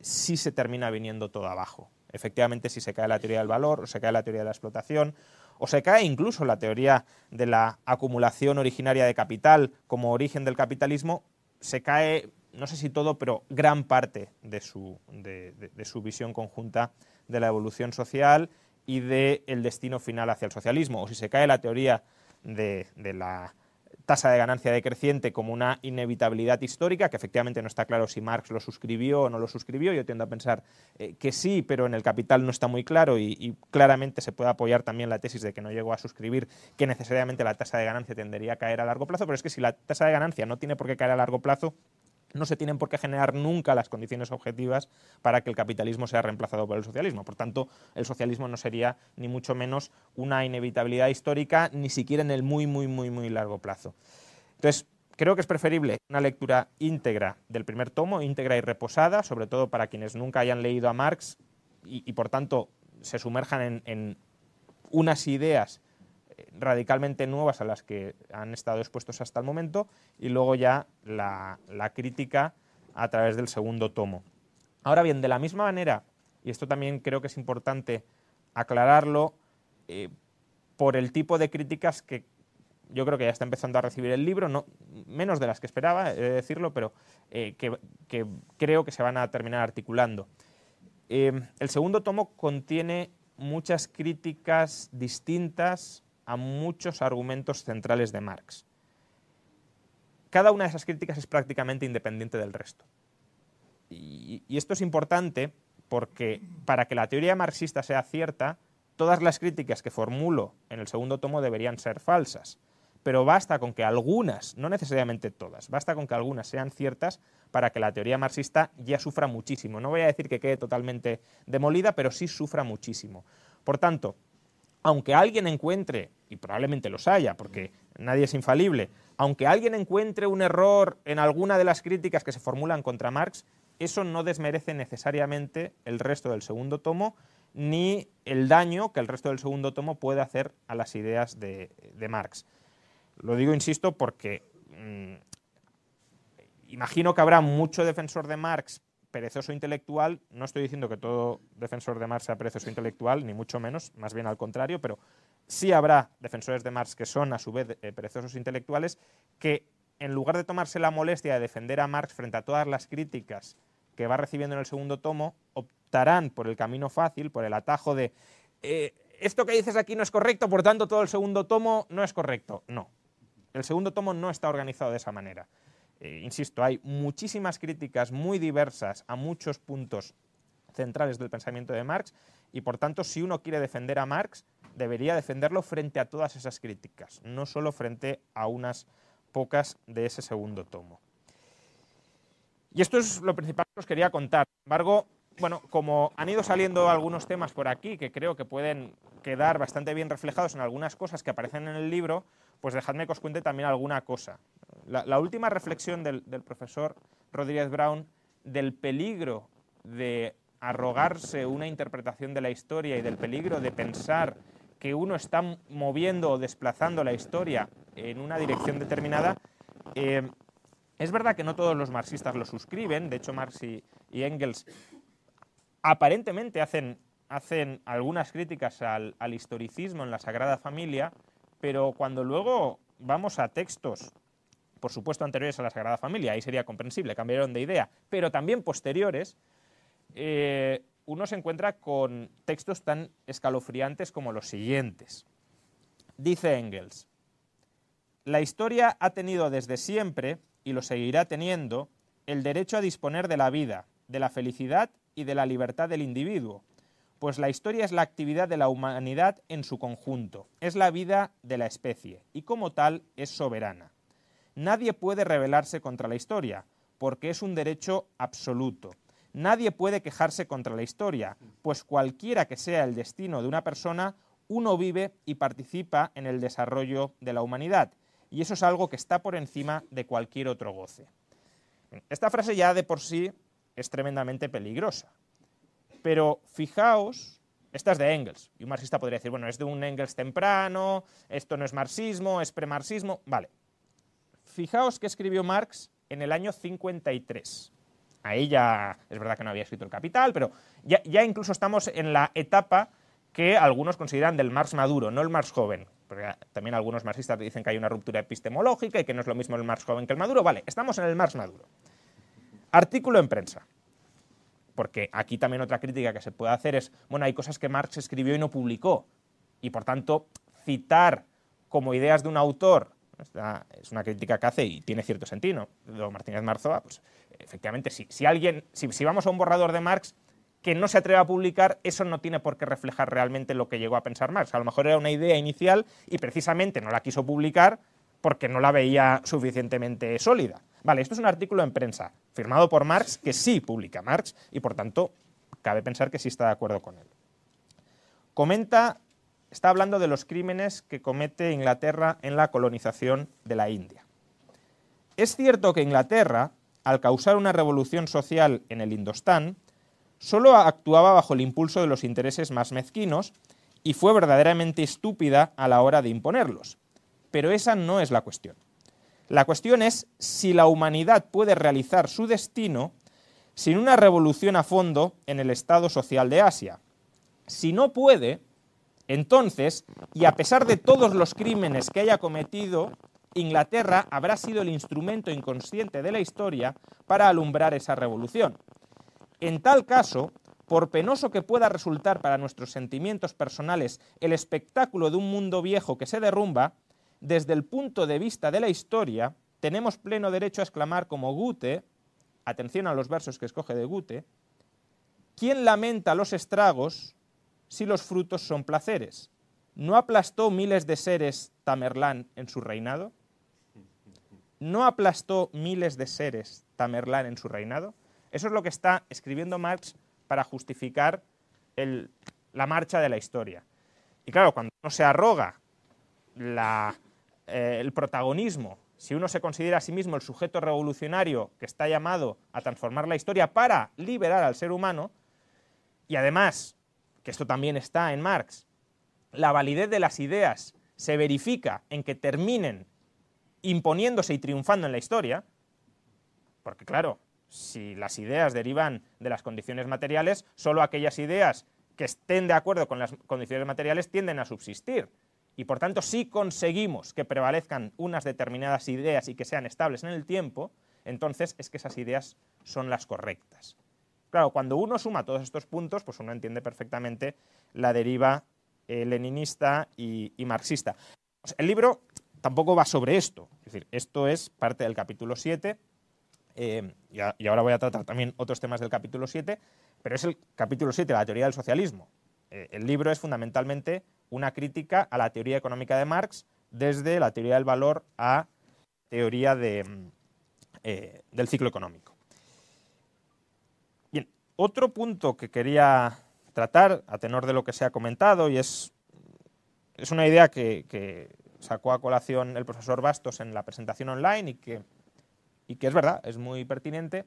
sí se termina viniendo todo abajo. Efectivamente, si se cae la teoría del valor, o se cae la teoría de la explotación, o se cae incluso la teoría de la acumulación originaria de capital como origen del capitalismo, se cae, no sé si todo, pero gran parte de su, de su visión conjunta de la evolución social y del destino final hacia el socialismo. O si se cae la teoría de, la tasa de ganancia decreciente como una inevitabilidad histórica, que efectivamente no está claro si Marx lo suscribió o no lo suscribió. Yo tiendo a pensar eh, que sí, pero en el Capital no está muy claro y, y, claramente se puede apoyar también la tesis de que no llegó a suscribir que necesariamente la tasa de ganancia tendería a caer a largo plazo, pero es que si la tasa de ganancia no tiene por qué caer a largo plazo, no se tienen por qué generar nunca las condiciones objetivas para que el capitalismo sea reemplazado por el socialismo. Por tanto, el socialismo no sería ni mucho menos una inevitabilidad histórica, ni siquiera en el muy, muy, muy, muy largo plazo. Entonces, creo que es preferible una lectura íntegra del primer tomo, íntegra y reposada, sobre todo para quienes nunca hayan leído a Marx y, por tanto se sumerjan en unas ideas radicalmente nuevas a las que han estado expuestos hasta el momento y luego ya la, crítica a través del segundo tomo. Ahora bien, de la misma manera, y esto también creo que es importante aclararlo, eh, por el tipo de críticas que yo creo que ya está empezando a recibir el libro, no, menos de las que esperaba, he de decirlo, pero eh, que, creo que se van a terminar articulando. Eh, el segundo tomo contiene muchas críticas distintas a muchos argumentos centrales de Marx. Cada una de esas críticas es prácticamente independiente del resto. Y, esto es importante porque para que la teoría marxista sea cierta, todas las críticas que formulo en el segundo tomo deberían ser falsas. Pero basta con que algunas, no necesariamente todas, basta con que algunas sean ciertas para que la teoría marxista ya sufra muchísimo. No voy a decir que quede totalmente demolida, pero sí sufra muchísimo. Por tanto, aunque alguien encuentre, y probablemente los haya, porque nadie es infalible, aunque alguien encuentre un error en alguna de las críticas que se formulan contra Marx, eso no desmerece necesariamente el resto del segundo tomo ni el daño que el resto del segundo tomo puede hacer a las ideas de, Marx. Lo digo, insisto, porque mm, imagino que habrá mucho defensor de Marx perezoso intelectual. No estoy diciendo que todo defensor de Marx sea perezoso intelectual, ni mucho menos, más bien al contrario, pero sí habrá defensores de Marx que son a su vez eh, perezosos intelectuales que en lugar de tomarse la molestia de defender a Marx frente a todas las críticas que va recibiendo en el segundo tomo, optarán por el camino fácil, por el atajo de eh, esto que dices aquí no es correcto, por tanto todo el segundo tomo no es correcto. No, el segundo tomo no está organizado de esa manera. Eh, insisto, hay muchísimas críticas muy diversas a muchos puntos centrales del pensamiento de Marx y por tanto si uno quiere defender a Marx debería defenderlo frente a todas esas críticas, no solo frente a unas pocas de ese segundo tomo. Y esto es lo principal que os quería contar. Sin embargo, bueno, como han ido saliendo algunos temas por aquí que creo que pueden quedar bastante bien reflejados en algunas cosas que aparecen en el libro, pues dejadme que os cuente también alguna cosa. La, última reflexión del, profesor Rodríguez Brown del peligro de arrogarse una interpretación de la historia y del peligro de pensar que uno está moviendo o desplazando la historia en una dirección determinada, eh, es verdad que no todos los marxistas lo suscriben, de hecho Marx y, Engels aparentemente hacen, hacen algunas críticas al, historicismo en la Sagrada Familia, pero cuando luego vamos a textos, por supuesto anteriores a la Sagrada Familia, ahí sería comprensible, cambiaron de idea, pero también posteriores, eh, uno se encuentra con textos tan escalofriantes como los siguientes. Dice Engels, la historia ha tenido desde siempre y lo seguirá teniendo, el derecho a disponer de la vida, de la felicidad y de la libertad del individuo, pues la historia es la actividad de la humanidad en su conjunto, es la vida de la especie y como tal es soberana. Nadie puede rebelarse contra la historia, porque es un derecho absoluto. Nadie puede quejarse contra la historia, pues cualquiera que sea el destino de una persona, uno vive y participa en el desarrollo de la humanidad, y eso es algo que está por encima de cualquier otro goce. Esta frase ya de por sí es tremendamente peligrosa, pero fijaos, esta es de Engels, y un marxista podría decir, bueno, es de un Engels temprano, esto no es marxismo, es premarxismo, vale. Fijaos que escribió Marx en el año 53. Ahí ya es verdad que no había escrito el Capital, pero ya, incluso estamos en la etapa que algunos consideran del Marx maduro, no el Marx joven, porque también algunos marxistas dicen que hay una ruptura epistemológica y que no es lo mismo el Marx joven que el Maduro. Vale, estamos en el Marx Maduro. Artículo en prensa. Porque aquí también otra crítica que se puede hacer es, bueno, hay cosas que Marx escribió y no publicó. Y por tanto, citar como ideas de un autor es una crítica que hace y tiene cierto sentido. Don Martínez Marzoa, pues efectivamente, si, si alguien, si vamos a un borrador de Marx, que no se atreve a publicar, eso no tiene por qué reflejar realmente lo que llegó a pensar Marx. A lo mejor era una idea inicial y precisamente no la quiso publicar porque no la veía suficientemente sólida. Vale, esto es un artículo en prensa firmado por Marx que sí publica Marx y por tanto cabe pensar que sí está de acuerdo con él. Comenta, está hablando de los crímenes que comete Inglaterra en la colonización de la India. Es cierto que Inglaterra, al causar una revolución social en el Indostán, solo actuaba bajo el impulso de los intereses más mezquinos y fue verdaderamente estúpida a la hora de imponerlos. Pero esa no es la cuestión. La cuestión es si la humanidad puede realizar su destino sin una revolución a fondo en el estado social de Asia. Si no puede, entonces, y a pesar de todos los crímenes que haya cometido, Inglaterra habrá sido el instrumento inconsciente de la historia para alumbrar esa revolución. En tal caso, por penoso que pueda resultar para nuestros sentimientos personales el espectáculo de un mundo viejo que se derrumba, desde el punto de vista de la historia, tenemos pleno derecho a exclamar como Goethe, atención a los versos que escoge de Goethe, ¿quién lamenta los estragos si los frutos son placeres? ¿No aplastó miles de seres Tamerlán en su reinado? ¿No aplastó miles de seres Tamerlán en su reinado? Eso es lo que está escribiendo Marx para justificar la marcha de la historia. Y claro, cuando uno se arroga eh, el protagonismo, si uno se considera a sí mismo el sujeto revolucionario que está llamado a transformar la historia para liberar al ser humano, y además, que esto también está en Marx, la validez de las ideas se verifica en que terminen imponiéndose y triunfando en la historia, porque claro, si las ideas derivan de las condiciones materiales, solo aquellas ideas que estén de acuerdo con las condiciones materiales tienden a subsistir. Y por tanto, si conseguimos que prevalezcan unas determinadas ideas y que sean estables en el tiempo, entonces es que esas ideas son las correctas. Claro, cuando uno suma todos estos puntos, pues uno entiende perfectamente la deriva eh, leninista y, marxista. el libro tampoco va sobre esto, es decir, esto es parte del capítulo 7, eh, y, ahora voy a tratar también otros temas del capítulo 7, pero es el capítulo 7, la teoría del socialismo. Eh, el libro es fundamentalmente una crítica a la teoría económica de Marx, desde la teoría del valor a teoría de, del ciclo económico. Otro punto que quería tratar, a tenor de lo que se ha comentado, y es, es una idea que, sacó a colación el profesor Bastos en la presentación online y que, y que es verdad, es muy pertinente,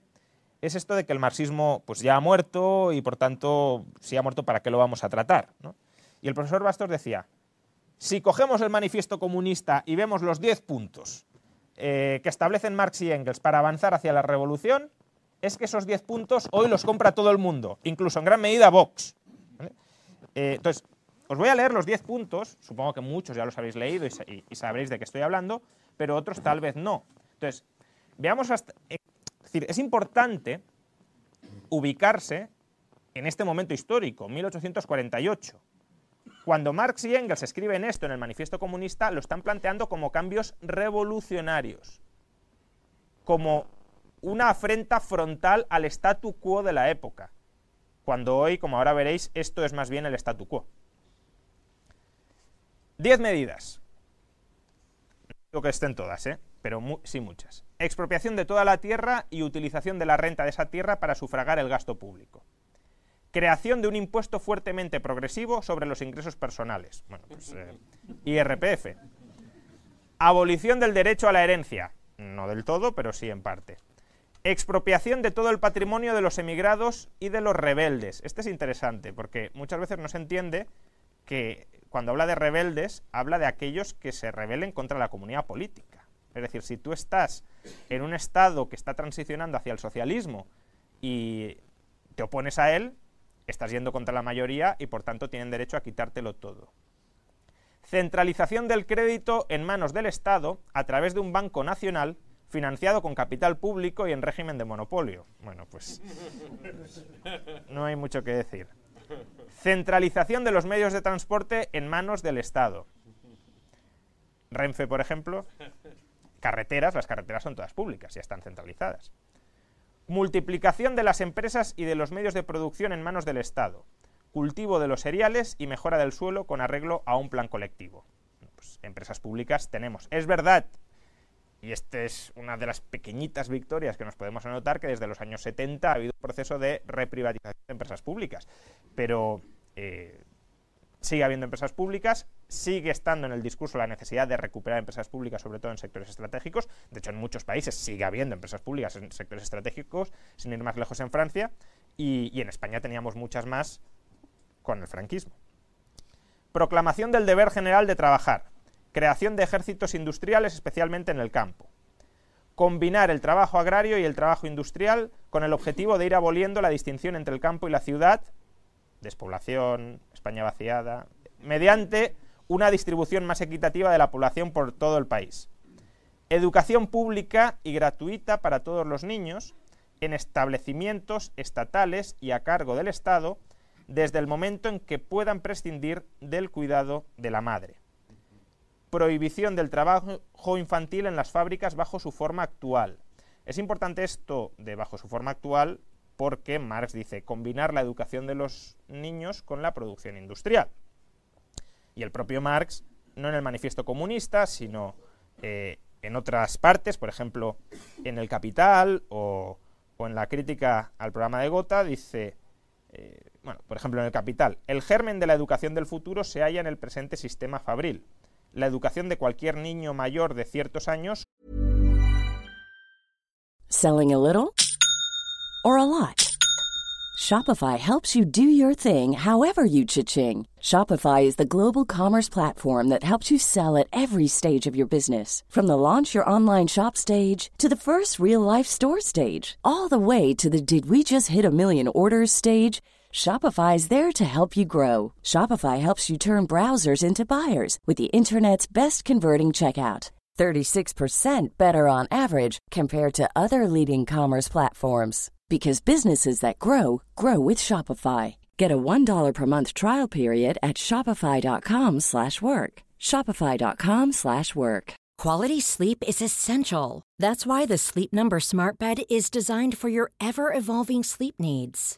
es esto de que el marxismo pues, ya ha muerto y por tanto, si ha muerto, ¿para qué lo vamos a tratar? Y el profesor Bastos decía, si cogemos el manifiesto comunista y vemos los 10 puntos eh, que establecen Marx y Engels para avanzar hacia la revolución, es que esos 10 puntos hoy los compra todo el mundo, incluso en gran medida Vox. Eh, entonces, os voy a leer los 10 puntos, supongo que muchos ya los habéis leído y, sabréis de qué estoy hablando, pero otros tal vez no. Entonces, veamos hasta... Eh, es decir, es importante ubicarse en este momento histórico, 1848. Cuando Marx y Engels escriben esto en el Manifiesto Comunista, lo están planteando como cambios revolucionarios, como una afrenta frontal al statu quo de la época, cuando hoy, como ahora veréis, esto es más bien el statu quo. Diez medidas. No digo que estén todas, ¿eh? pero sí muchas. Expropiación de toda la tierra y utilización de la renta de esa tierra para sufragar el gasto público. Creación de un impuesto fuertemente progresivo sobre los ingresos personales. Bueno, pues eh, IRPF. Abolición del derecho a la herencia. No del todo, pero sí en parte. Expropiación de todo el patrimonio de los emigrados y de los rebeldes. Este es interesante porque muchas veces no se entiende que cuando habla de rebeldes habla de aquellos que se rebelen contra la comunidad política. Es decir, si tú estás en un Estado que está transicionando hacia el socialismo y te opones a él, estás yendo contra la mayoría y por tanto tienen derecho a quitártelo todo. Centralización del crédito en manos del Estado a través de un banco nacional financiado con capital público y en régimen de monopolio. Bueno, pues no hay mucho que decir. Centralización de los medios de transporte en manos del Estado. Renfe, por ejemplo, carreteras, las carreteras son todas públicas, ya están centralizadas. Multiplicación de las empresas y de los medios de producción en manos del Estado. Cultivo de los cereales y mejora del suelo con arreglo a un plan colectivo. Pues, empresas públicas tenemos. Es verdad y esta es una de las pequeñitas victorias que nos podemos anotar, que desde los años 70 ha habido un proceso de reprivatización de empresas públicas. Pero eh, sigue habiendo empresas públicas, sigue estando en el discurso la necesidad de recuperar empresas públicas, sobre todo en sectores estratégicos. De hecho, en muchos países sigue habiendo empresas públicas en sectores estratégicos, sin ir más lejos en Francia, y, y en España teníamos muchas más con el franquismo. Proclamación del deber general de trabajar creación de ejércitos industriales, especialmente en el campo. Combinar el trabajo agrario y el trabajo industrial con el objetivo de ir aboliendo la distinción entre el campo y la ciudad, despoblación, España vaciada, mediante una distribución más equitativa de la población por todo el país. Educación pública y gratuita para todos los niños en establecimientos estatales y a cargo del Estado desde el momento en que puedan prescindir del cuidado de la madre prohibición del trabajo infantil en las fábricas bajo su forma actual. Es importante esto de bajo su forma actual porque Marx dice combinar la educación de los niños con la producción industrial. Y el propio Marx, no en el manifiesto comunista, sino eh, en otras partes, por ejemplo, en El Capital o, en la crítica al programa de Gotha, dice, eh, bueno, por ejemplo, en El Capital, el germen de la educación del futuro se halla en el presente sistema fabril. La educación de cualquier niño mayor de ciertos años. Selling a little or a lot. Shopify helps you do your thing however you cha-ching. Shopify is the global commerce platform that helps you sell at every stage of your business. From the launch your online shop stage to the first real life store stage, all the way to the did we just hit a million orders stage. Shopify is there to help you grow. Shopify helps you turn browsers into buyers with the internet's best converting checkout. 36% better on average compared to other leading commerce platforms because businesses that grow grow with Shopify. Get a $1 per month trial period at shopify.com/work. shopify.com/work. Quality sleep is essential. That's why the Sleep Number Smart Bed is designed for your ever-evolving sleep needs.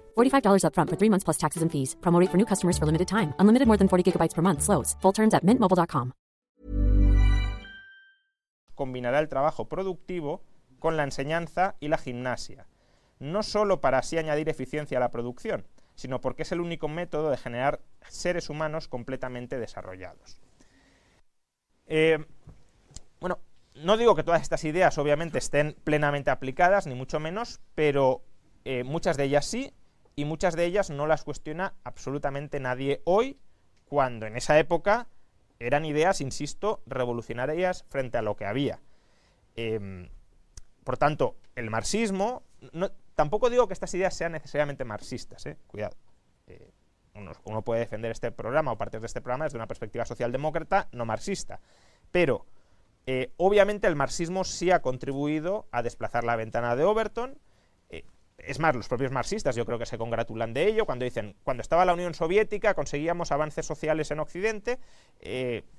$45 upfront for three months plus taxes and fees. Promote for new customers for limited time. Unlimited more than 40 gigabytes per month. Slows. Full terms at mintmobile.com. Combinará el trabajo productivo con la enseñanza y la gimnasia no solo para así añadir eficiencia a la producción, sino porque es el único método de generar seres humanos completamente desarrollados. Eh, bueno, no digo que todas estas ideas obviamente estén plenamente aplicadas, ni mucho menos, pero eh, muchas de ellas sí, y muchas de ellas no las cuestiona absolutamente nadie hoy, cuando en esa época eran ideas, insisto, revolucionarias frente a lo que había. Em, por tanto, el marxismo, Tampoco digo que estas ideas sean necesariamente marxistas, ¿eh? cuidado. Eh, uno, puede defender este programa o partes de este programa desde una perspectiva socialdemócrata, no marxista. Pero, eh, obviamente, el marxismo sí ha contribuido a desplazar la ventana de Overton. Es más, los propios marxistas yo creo que se congratulan de ello cuando dicen, cuando estaba la Unión Soviética conseguíamos avances sociales en Occidente,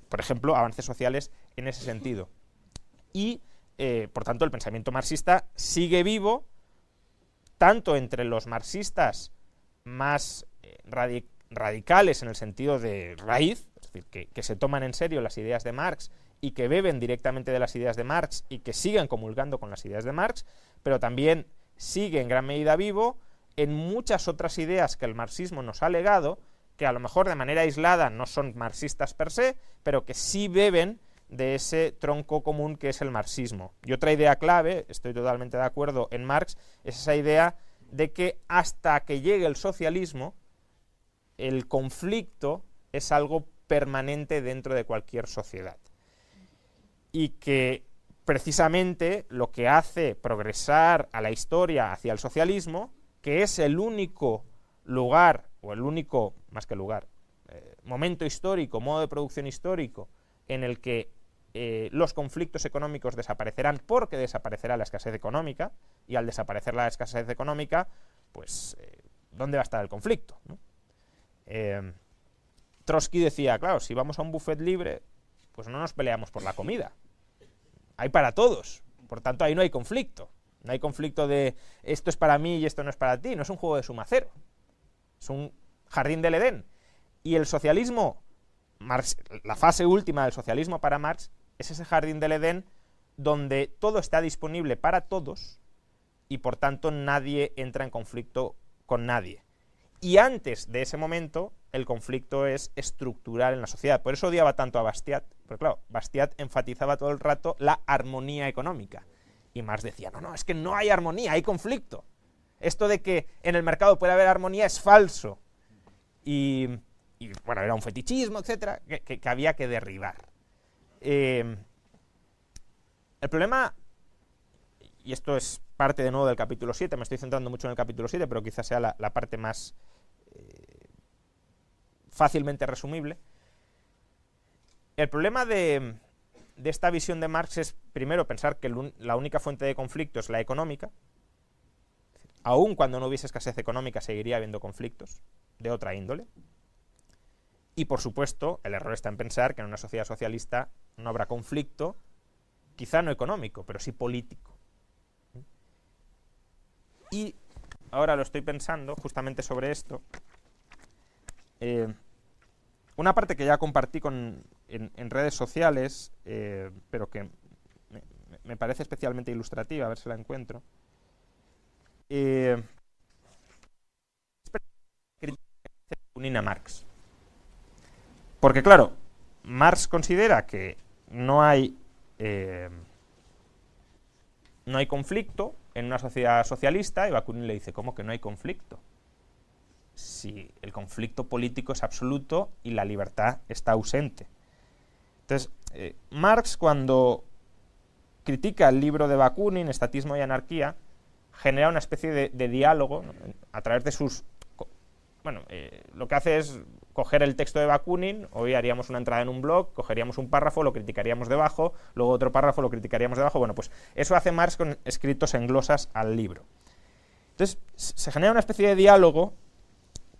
por ejemplo, avances sociales en ese sentido. Y, por tanto, el pensamiento marxista sigue vivo tanto entre los marxistas más eh, radicales en el sentido de raíz, es decir, que, se toman en serio las ideas de Marx y que beben directamente de las ideas de Marx y que siguen comulgando con las ideas de Marx, pero también sigue en gran medida vivo en muchas otras ideas que el marxismo nos ha legado, que a lo mejor de manera aislada no son marxistas per se, pero que sí beben de ese tronco común que es el marxismo. Y otra idea clave, estoy totalmente de acuerdo en Marx, es esa idea de que hasta que llegue el socialismo, el conflicto es algo permanente dentro de cualquier sociedad. Y que precisamente lo que hace progresar a la historia hacia el socialismo, que es el único lugar, o el único, más que lugar, eh, momento histórico, modo de producción histórico, en el que eh, los conflictos económicos desaparecerán porque desaparecerá la escasez económica, y al desaparecer la escasez económica, pues, eh, ¿dónde va a estar el conflicto? Trotsky decía, claro, si vamos a un buffet libre, pues no nos peleamos por la comida. Hay para todos. Por tanto, ahí no hay conflicto. No hay conflicto de esto es para mí y esto no es para ti. No es un juego de suma cero. Es un jardín del Edén. Y el socialismo, la fase última del socialismo para Marx, es ese jardín del Edén donde todo está disponible para todos y por tanto nadie entra en conflicto con nadie. Y antes de ese momento, el conflicto es estructural en la sociedad. Por eso odiaba tanto a Bastiat, porque claro, Bastiat enfatizaba todo el rato la armonía económica. Y Marx decía, no, no, es que no hay armonía, hay conflicto. Esto de que en el mercado puede haber armonía es falso. Y, bueno, era un fetichismo, etcétera, que, había que derribar. Eh, el problema, y esto es parte de nuevo del capítulo 7, me estoy centrando mucho en el capítulo 7, pero quizás sea la, parte más eh, fácilmente resumible. El problema de, esta visión de Marx es, primero, pensar que la única fuente de conflicto es la económica. Aún cuando no hubiese escasez económica, seguiría habiendo conflictos de otra índole. Y, por supuesto, el error está en pensar que en una sociedad socialista no habrá conflicto, quizá no económico, pero sí político. Y ahora lo estoy pensando justamente sobre esto. Eh, una parte que ya compartí con, en, redes sociales, eh, pero que me, parece especialmente ilustrativa, a ver si la encuentro. Eh, unina Marx. Porque claro, Marx considera que no hay eh, no hay conflicto en una sociedad socialista y Bakunin le dice, ¿cómo que no hay conflicto? Si el conflicto político es absoluto y la libertad está ausente. Entonces, eh, Marx cuando critica el libro de Bakunin, Estatismo y Anarquía, genera una especie de, diálogo a través de sus... Bueno, eh, lo que hace es coger el texto de Bakunin, hoy haríamos una entrada en un blog, cogeríamos un párrafo, lo criticaríamos debajo, luego otro párrafo lo criticaríamos debajo. Bueno, pues eso hace Marx con escritos en glosas al libro. Entonces, se genera una especie de diálogo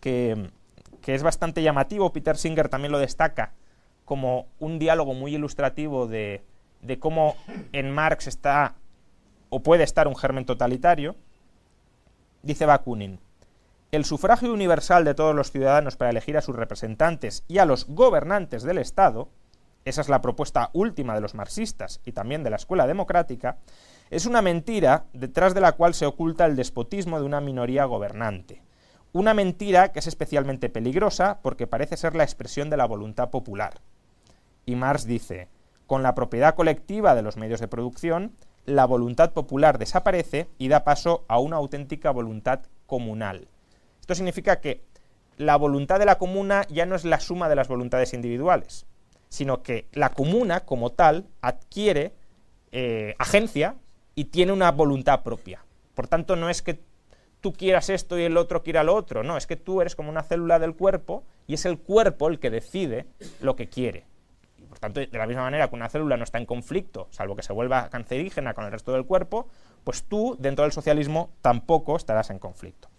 que, es bastante llamativo. Peter Singer también lo destaca como un diálogo muy ilustrativo de, de cómo en Marx está o puede estar un germen totalitario. Dice Bakunin, el sufragio universal de todos los ciudadanos para elegir a sus representantes y a los gobernantes del Estado, esa es la propuesta última de los marxistas y también de la escuela democrática, es una mentira detrás de la cual se oculta el despotismo de una minoría gobernante. Una mentira que es especialmente peligrosa porque parece ser la expresión de la voluntad popular. Y Marx dice, con la propiedad colectiva de los medios de producción, la voluntad popular desaparece y da paso a una auténtica voluntad comunal. Esto significa que la voluntad de la comuna ya no es la suma de las voluntades individuales, sino que la comuna como tal adquiere eh, agencia y tiene una voluntad propia. Por tanto, no es que tú quieras esto y el otro quiera lo otro, no, es que tú eres como una célula del cuerpo y es el cuerpo el que decide lo que quiere. Y por tanto, de la misma manera que una célula no está en conflicto, salvo que se vuelva cancerígena con el resto del cuerpo, pues tú, dentro del socialismo, tampoco estarás en conflicto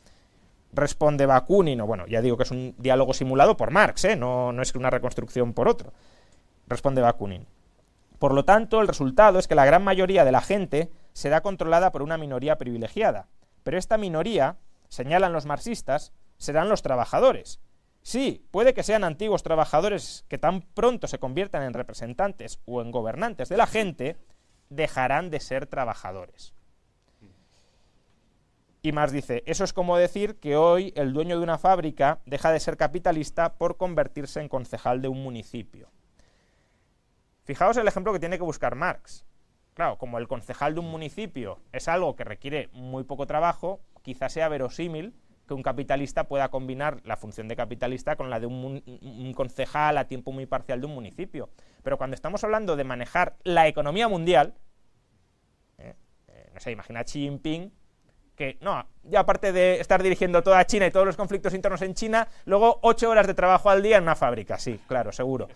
responde Bakunin, o bueno, ya digo que es un diálogo simulado por Marx, ¿eh? no, no es una reconstrucción por otro. Responde Bakunin. Por lo tanto, el resultado es que la gran mayoría de la gente será controlada por una minoría privilegiada. Pero esta minoría, señalan los marxistas, serán los trabajadores. Sí, puede que sean antiguos trabajadores que tan pronto se conviertan en representantes o en gobernantes de la gente, dejarán de ser trabajadores. Y más dice, eso es como decir que hoy el dueño de una fábrica deja de ser capitalista por convertirse en concejal de un municipio. Fijaos el ejemplo que tiene que buscar Marx. Claro, como el concejal de un municipio es algo que requiere muy poco trabajo, quizás sea verosímil que un capitalista pueda combinar la función de capitalista con la de un, concejal a tiempo muy parcial de un municipio. Pero cuando estamos hablando de manejar la economía mundial, eh, eh, no sé, imagina Xi Jinping que no, ya aparte de estar dirigiendo toda China y todos los conflictos internos en China, luego ocho horas de trabajo al día en una fábrica, sí, claro, seguro.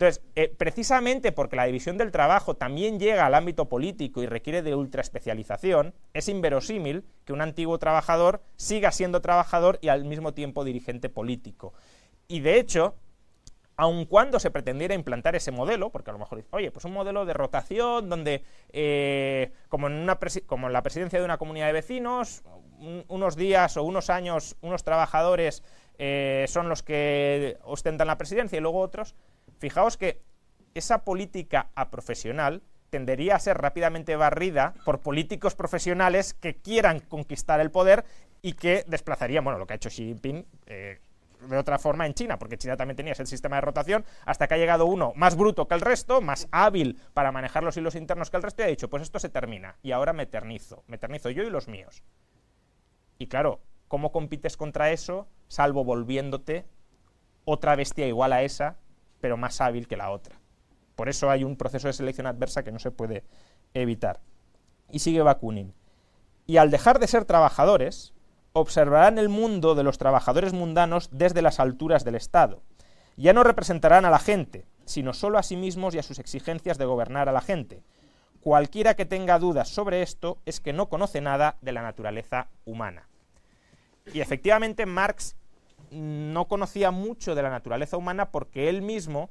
Entonces, eh, precisamente porque la división del trabajo también llega al ámbito político y requiere de ultraespecialización, es inverosímil que un antiguo trabajador siga siendo trabajador y al mismo tiempo dirigente político. Y de hecho, aun cuando se pretendiera implantar ese modelo, porque a lo mejor oye, pues un modelo de rotación donde, eh, como, en una como en la presidencia de una comunidad de vecinos, unos días o unos años unos trabajadores eh, son los que ostentan la presidencia y luego otros, fijaos que esa política a profesional tendería a ser rápidamente barrida por políticos profesionales que quieran conquistar el poder y que desplazarían, bueno, lo que ha hecho Xi Jinping, eh, de otra forma en China, porque China también tenía ese sistema de rotación, hasta que ha llegado uno más bruto que el resto, más hábil para manejar los hilos internos que el resto, y ha dicho, pues esto se termina, y ahora me eternizo, me eternizo yo y los míos. Y claro, ¿cómo compites contra eso, salvo volviéndote otra bestia igual a esa, pero más hábil que la otra? Por eso hay un proceso de selección adversa que no se puede evitar. Y sigue Bakunin. Y al dejar de ser trabajadores, observarán el mundo de los trabajadores mundanos desde las alturas del Estado. Ya no representarán a la gente, sino solo a sí mismos y a sus exigencias de gobernar a la gente. Cualquiera que tenga dudas sobre esto es que no conoce nada de la naturaleza humana. Y efectivamente Marx no conocía mucho de la naturaleza humana porque él mismo,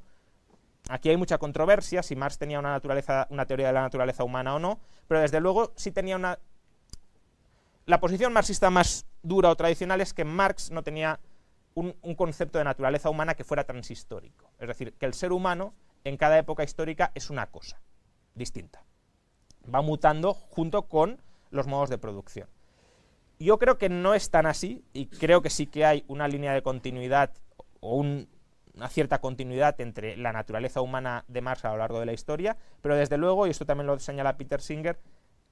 aquí hay mucha controversia si Marx tenía una, naturaleza, una teoría de la naturaleza humana o no, pero desde luego sí tenía una... La posición marxista más dura o tradicional es que Marx no tenía un, concepto de naturaleza humana que fuera transhistórico. Es decir, que el ser humano en cada época histórica es una cosa distinta. Va mutando junto con los modos de producción. Yo creo que no es tan así y creo que sí que hay una línea de continuidad o una cierta continuidad entre la naturaleza humana de Marx a lo largo de la historia, pero desde luego, y esto también lo señala Peter Singer,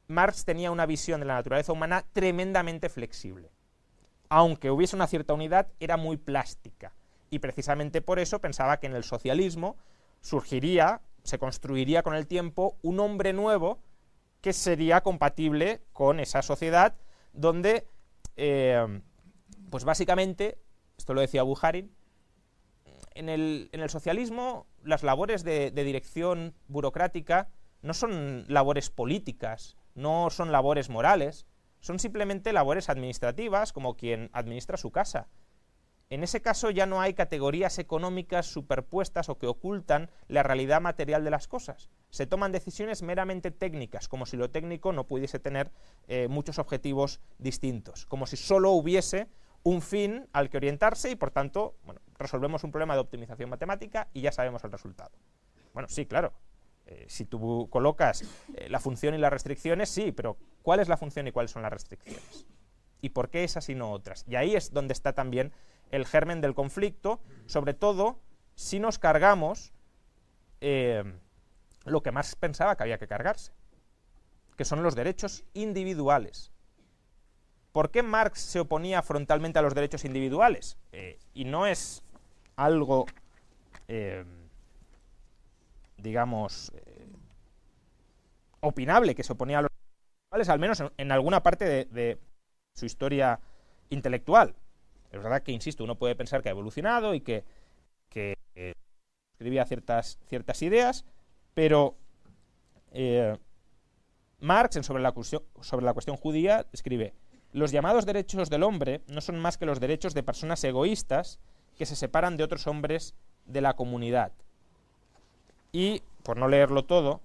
Marx tenía una visión de la naturaleza humana tremendamente flexible aunque hubiese una cierta unidad, era muy plástica. Y precisamente por eso pensaba que en el socialismo surgiría, se construiría con el tiempo un hombre nuevo que sería compatible con esa sociedad donde, eh, pues básicamente, esto lo decía Bujarin, en el, socialismo las labores de dirección burocrática no son labores políticas, no son labores morales, son simplemente labores administrativas, como quien administra su casa. En ese caso ya no hay categorías económicas superpuestas o que ocultan la realidad material de las cosas. Se toman decisiones meramente técnicas, como si lo técnico no pudiese tener eh, muchos objetivos distintos, como si solo hubiese un fin al que orientarse y por tanto, bueno, resolvemos un problema de optimización matemática y ya sabemos el resultado. Bueno, sí, claro, eh, si tú colocas eh, la función y las restricciones, sí, pero ¿cuál es la función y cuáles son las restricciones? ¿Y por qué esas y no otras? Y ahí es donde está también el germen del conflicto, sobre todo si nos cargamos eh, lo que más pensaba que había que cargarse, que son los derechos individuales. ¿Por qué Marx se oponía frontalmente a los derechos individuales? y no es algo digamos, eh, opinable que se oponía a los intelectuales, al menos en, alguna parte de, su historia intelectual. Es verdad que, insisto, uno puede pensar que ha evolucionado y que, escribía ciertas, ideas, pero eh, Marx, sobre la, sobre la cuestión judía, escribe, los llamados derechos del hombre no son más que los derechos de personas egoístas que se separan de otros hombres de la comunidad y, por no leerlo todo,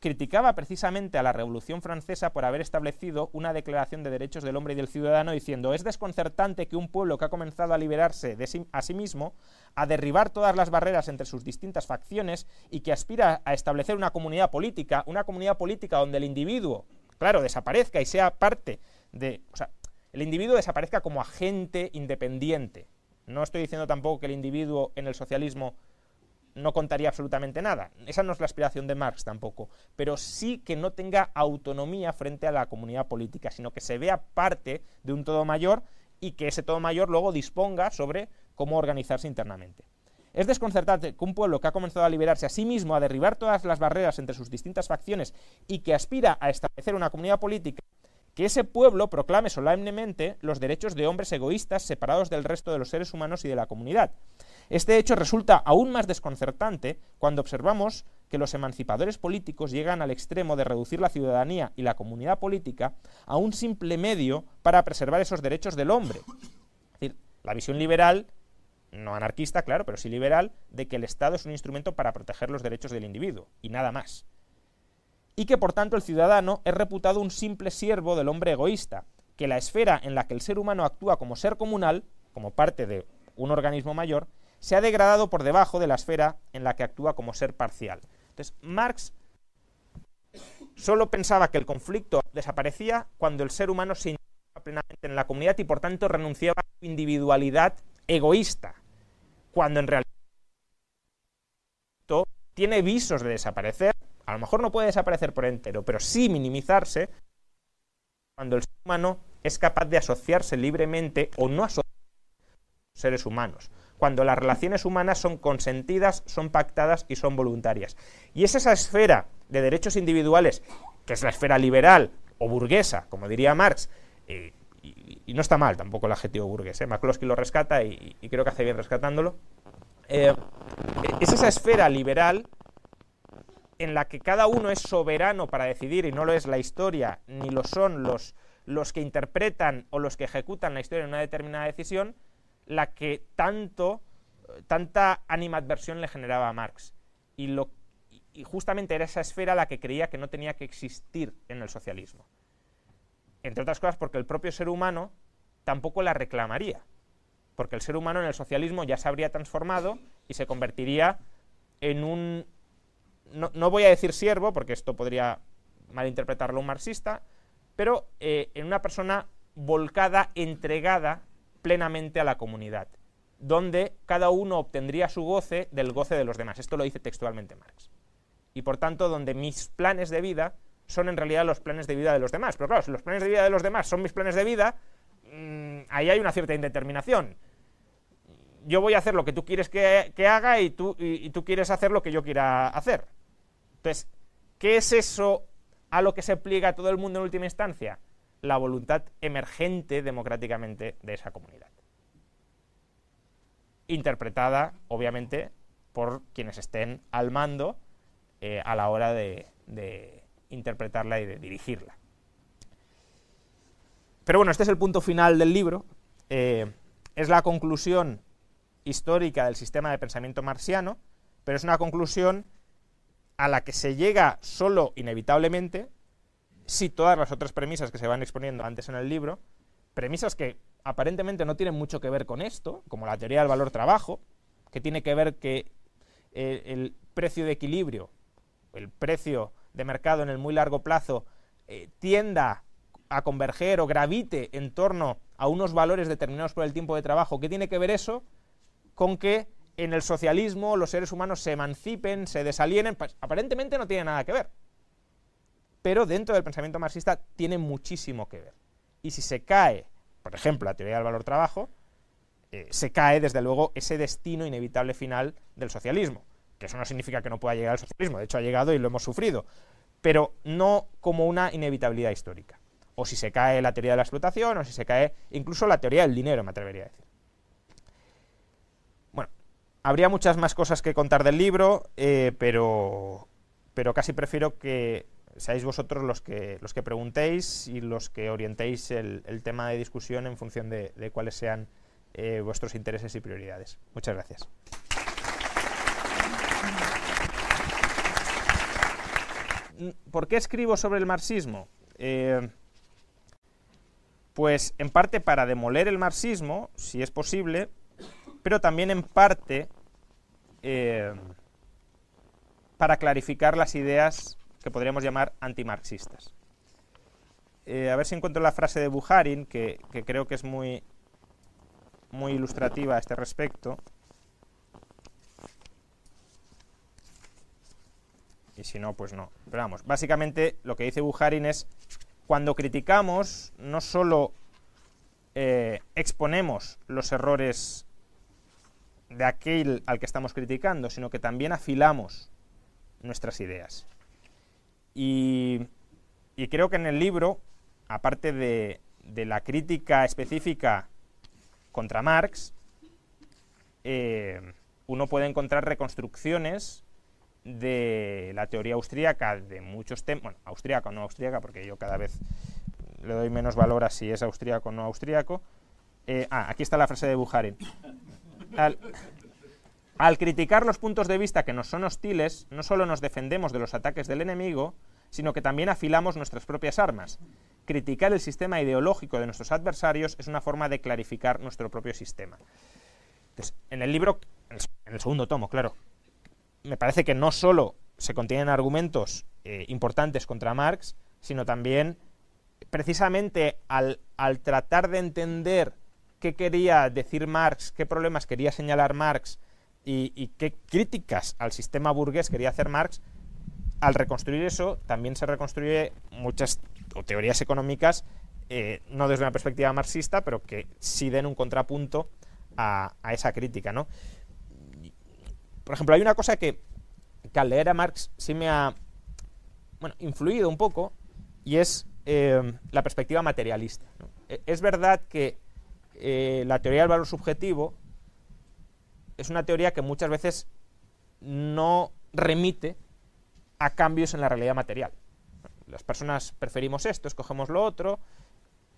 criticaba precisamente a la Revolución Francesa por haber establecido una declaración de derechos del hombre y del ciudadano diciendo es desconcertante que un pueblo que ha comenzado a liberarse de a sí mismo, a derribar todas las barreras entre sus distintas facciones y que aspira a establecer una comunidad política, una comunidad política donde el individuo, claro, desaparezca y sea parte de... O sea, el individuo desaparezca como agente independiente. No estoy diciendo tampoco que el individuo en el socialismo no contaría absolutamente nada. Esa no es la aspiración de Marx tampoco, pero sí que no tenga autonomía frente a la comunidad política, sino que se vea parte de un todo mayor y que ese todo mayor luego disponga sobre cómo organizarse internamente. Es desconcertante que un pueblo que ha comenzado a liberarse a sí mismo, a derribar todas las barreras entre sus distintas facciones y que aspira a establecer una comunidad política, que ese pueblo proclame solemnemente los derechos de hombres egoístas separados del resto de los seres humanos y de la comunidad. Este hecho resulta aún más desconcertante cuando observamos que los emancipadores políticos llegan al extremo de reducir la ciudadanía y la comunidad política a un simple medio para preservar esos derechos del hombre. Es decir, la visión liberal, no anarquista, claro, pero sí liberal, de que el Estado es un instrumento para proteger los derechos del individuo, y nada más. Y que por tanto el ciudadano es reputado un simple siervo del hombre egoísta, que la esfera en la que el ser humano actúa como ser comunal, como parte de un organismo mayor, se ha degradado por debajo de la esfera en la que actúa como ser parcial. Entonces, Marx solo pensaba que el conflicto desaparecía cuando el ser humano se integraba plenamente en la comunidad y por tanto renunciaba a su individualidad egoísta, cuando en realidad tiene visos de desaparecer, a lo mejor no puede desaparecer por entero, pero sí minimizarse cuando el ser humano es capaz de asociarse libremente o no asociarse con seres humanos, cuando las relaciones humanas son consentidas, son pactadas y son voluntarias. Y es esa esfera de derechos individuales, que es la esfera liberal o burguesa, como diría Marx, y, no está mal tampoco el adjetivo burgués, ¿eh? McCloskey lo rescata y, creo que hace bien rescatándolo, eh, es esa esfera liberal en la que cada uno es soberano para decidir y no lo es la historia, ni lo son los, los que interpretan o los que ejecutan la historia en una determinada decisión, la que tanto, tanta animadversión le generaba a Marx. Y, lo, y justamente era esa esfera la que creía que no tenía que existir en el socialismo. Entre otras cosas porque el propio ser humano tampoco la reclamaría, porque el ser humano en el socialismo ya se habría transformado y se convertiría en un no, voy a decir siervo, porque esto podría malinterpretarlo un marxista, pero eh, en una persona volcada, entregada plenamente a la comunidad, donde cada uno obtendría su goce del goce de los demás. Esto lo dice textualmente Marx. Y por tanto, donde mis planes de vida son en realidad los planes de vida de los demás. Pero claro, si los planes de vida de los demás son mis planes de vida, mm, ahí hay una cierta indeterminación. Yo voy a hacer lo que tú quieres que, haga y tú, y tú quieres hacer lo que yo quiera hacer. Entonces, ¿qué es eso a lo que se pliega todo el mundo en última instancia? La voluntad emergente democráticamente de esa comunidad. Interpretada, obviamente, por quienes estén al mando eh, a la hora de, interpretarla y de dirigirla. Pero bueno, este es el punto final del libro. Eh, es la conclusión histórica del sistema de pensamiento marxiano, pero es una conclusión a la que se llega solo inevitablemente si todas las otras premisas que se van exponiendo antes en el libro, premisas que aparentemente no tienen mucho que ver con esto, como la teoría del valor trabajo, que tiene que ver que eh, el precio de equilibrio, el precio de mercado en el muy largo plazo, eh, tienda a converger o gravite en torno a unos valores determinados por el tiempo de trabajo. ¿Qué tiene que ver eso con que en el socialismo los seres humanos se emancipen, se desalienen, pues, aparentemente no tiene nada que ver. Pero dentro del pensamiento marxista tiene muchísimo que ver. Y si se cae, por ejemplo, la teoría del valor trabajo, eh, se cae desde luego ese destino inevitable final del socialismo. Que eso no significa que no pueda llegar al socialismo, de hecho ha llegado y lo hemos sufrido, pero no como una inevitabilidad histórica. O si se cae la teoría de la explotación, o si se cae incluso la teoría del dinero, me atrevería a decir. Habría muchas más cosas que contar del libro, eh, pero, pero casi prefiero que seáis vosotros los que, los que preguntéis y los que orientéis el, tema de discusión en función de, cuáles sean eh, vuestros intereses y prioridades. Muchas gracias. ¿Por qué escribo sobre el marxismo? Eh, pues en parte para demoler el marxismo, si es posible, pero también en parte eh, para clarificar las ideas que podríamos llamar antimarxistas. Eh, a ver si encuentro la frase de Buharin, que, creo que es muy, muy ilustrativa a este respecto. Y si no, pues no. Pero vamos, básicamente lo que dice Buharin es, cuando criticamos, no solo eh, exponemos los errores de aquel al que estamos criticando, sino que también afilamos nuestras ideas. Y, creo que en el libro, aparte de, la crítica específica contra Marx, eh, uno puede encontrar reconstrucciones de la teoría austríaca de muchos temas, bueno, austríaca o no austríaca, porque yo cada vez le doy menos valor a si es austríaco o no austríaco. Eh, ah, aquí está la frase de Bujarin al, criticar los puntos de vista que nos son hostiles, no solo nos defendemos de los ataques del enemigo, sino que también afilamos nuestras propias armas. Criticar el sistema ideológico de nuestros adversarios es una forma de clarificar nuestro propio sistema. Entonces, en el libro, en el segundo tomo, claro, me parece que no solo se contienen argumentos eh, importantes contra Marx, sino también, precisamente al, al tratar de entender qué quería decir Marx, qué problemas quería señalar Marx y, qué críticas al sistema burgués quería hacer Marx, al reconstruir eso también se reconstruye muchas teorías económicas, eh, no desde una perspectiva marxista, pero que sí den un contrapunto a, esa crítica. ¿no? Por ejemplo, hay una cosa que, al leer a Marx sí me ha bueno, influido un poco, y es eh, la perspectiva materialista. E, es verdad que eh, la teoría del valor subjetivo es una teoría que muchas veces no remite a cambios en la realidad material. Las personas preferimos esto, escogemos lo otro,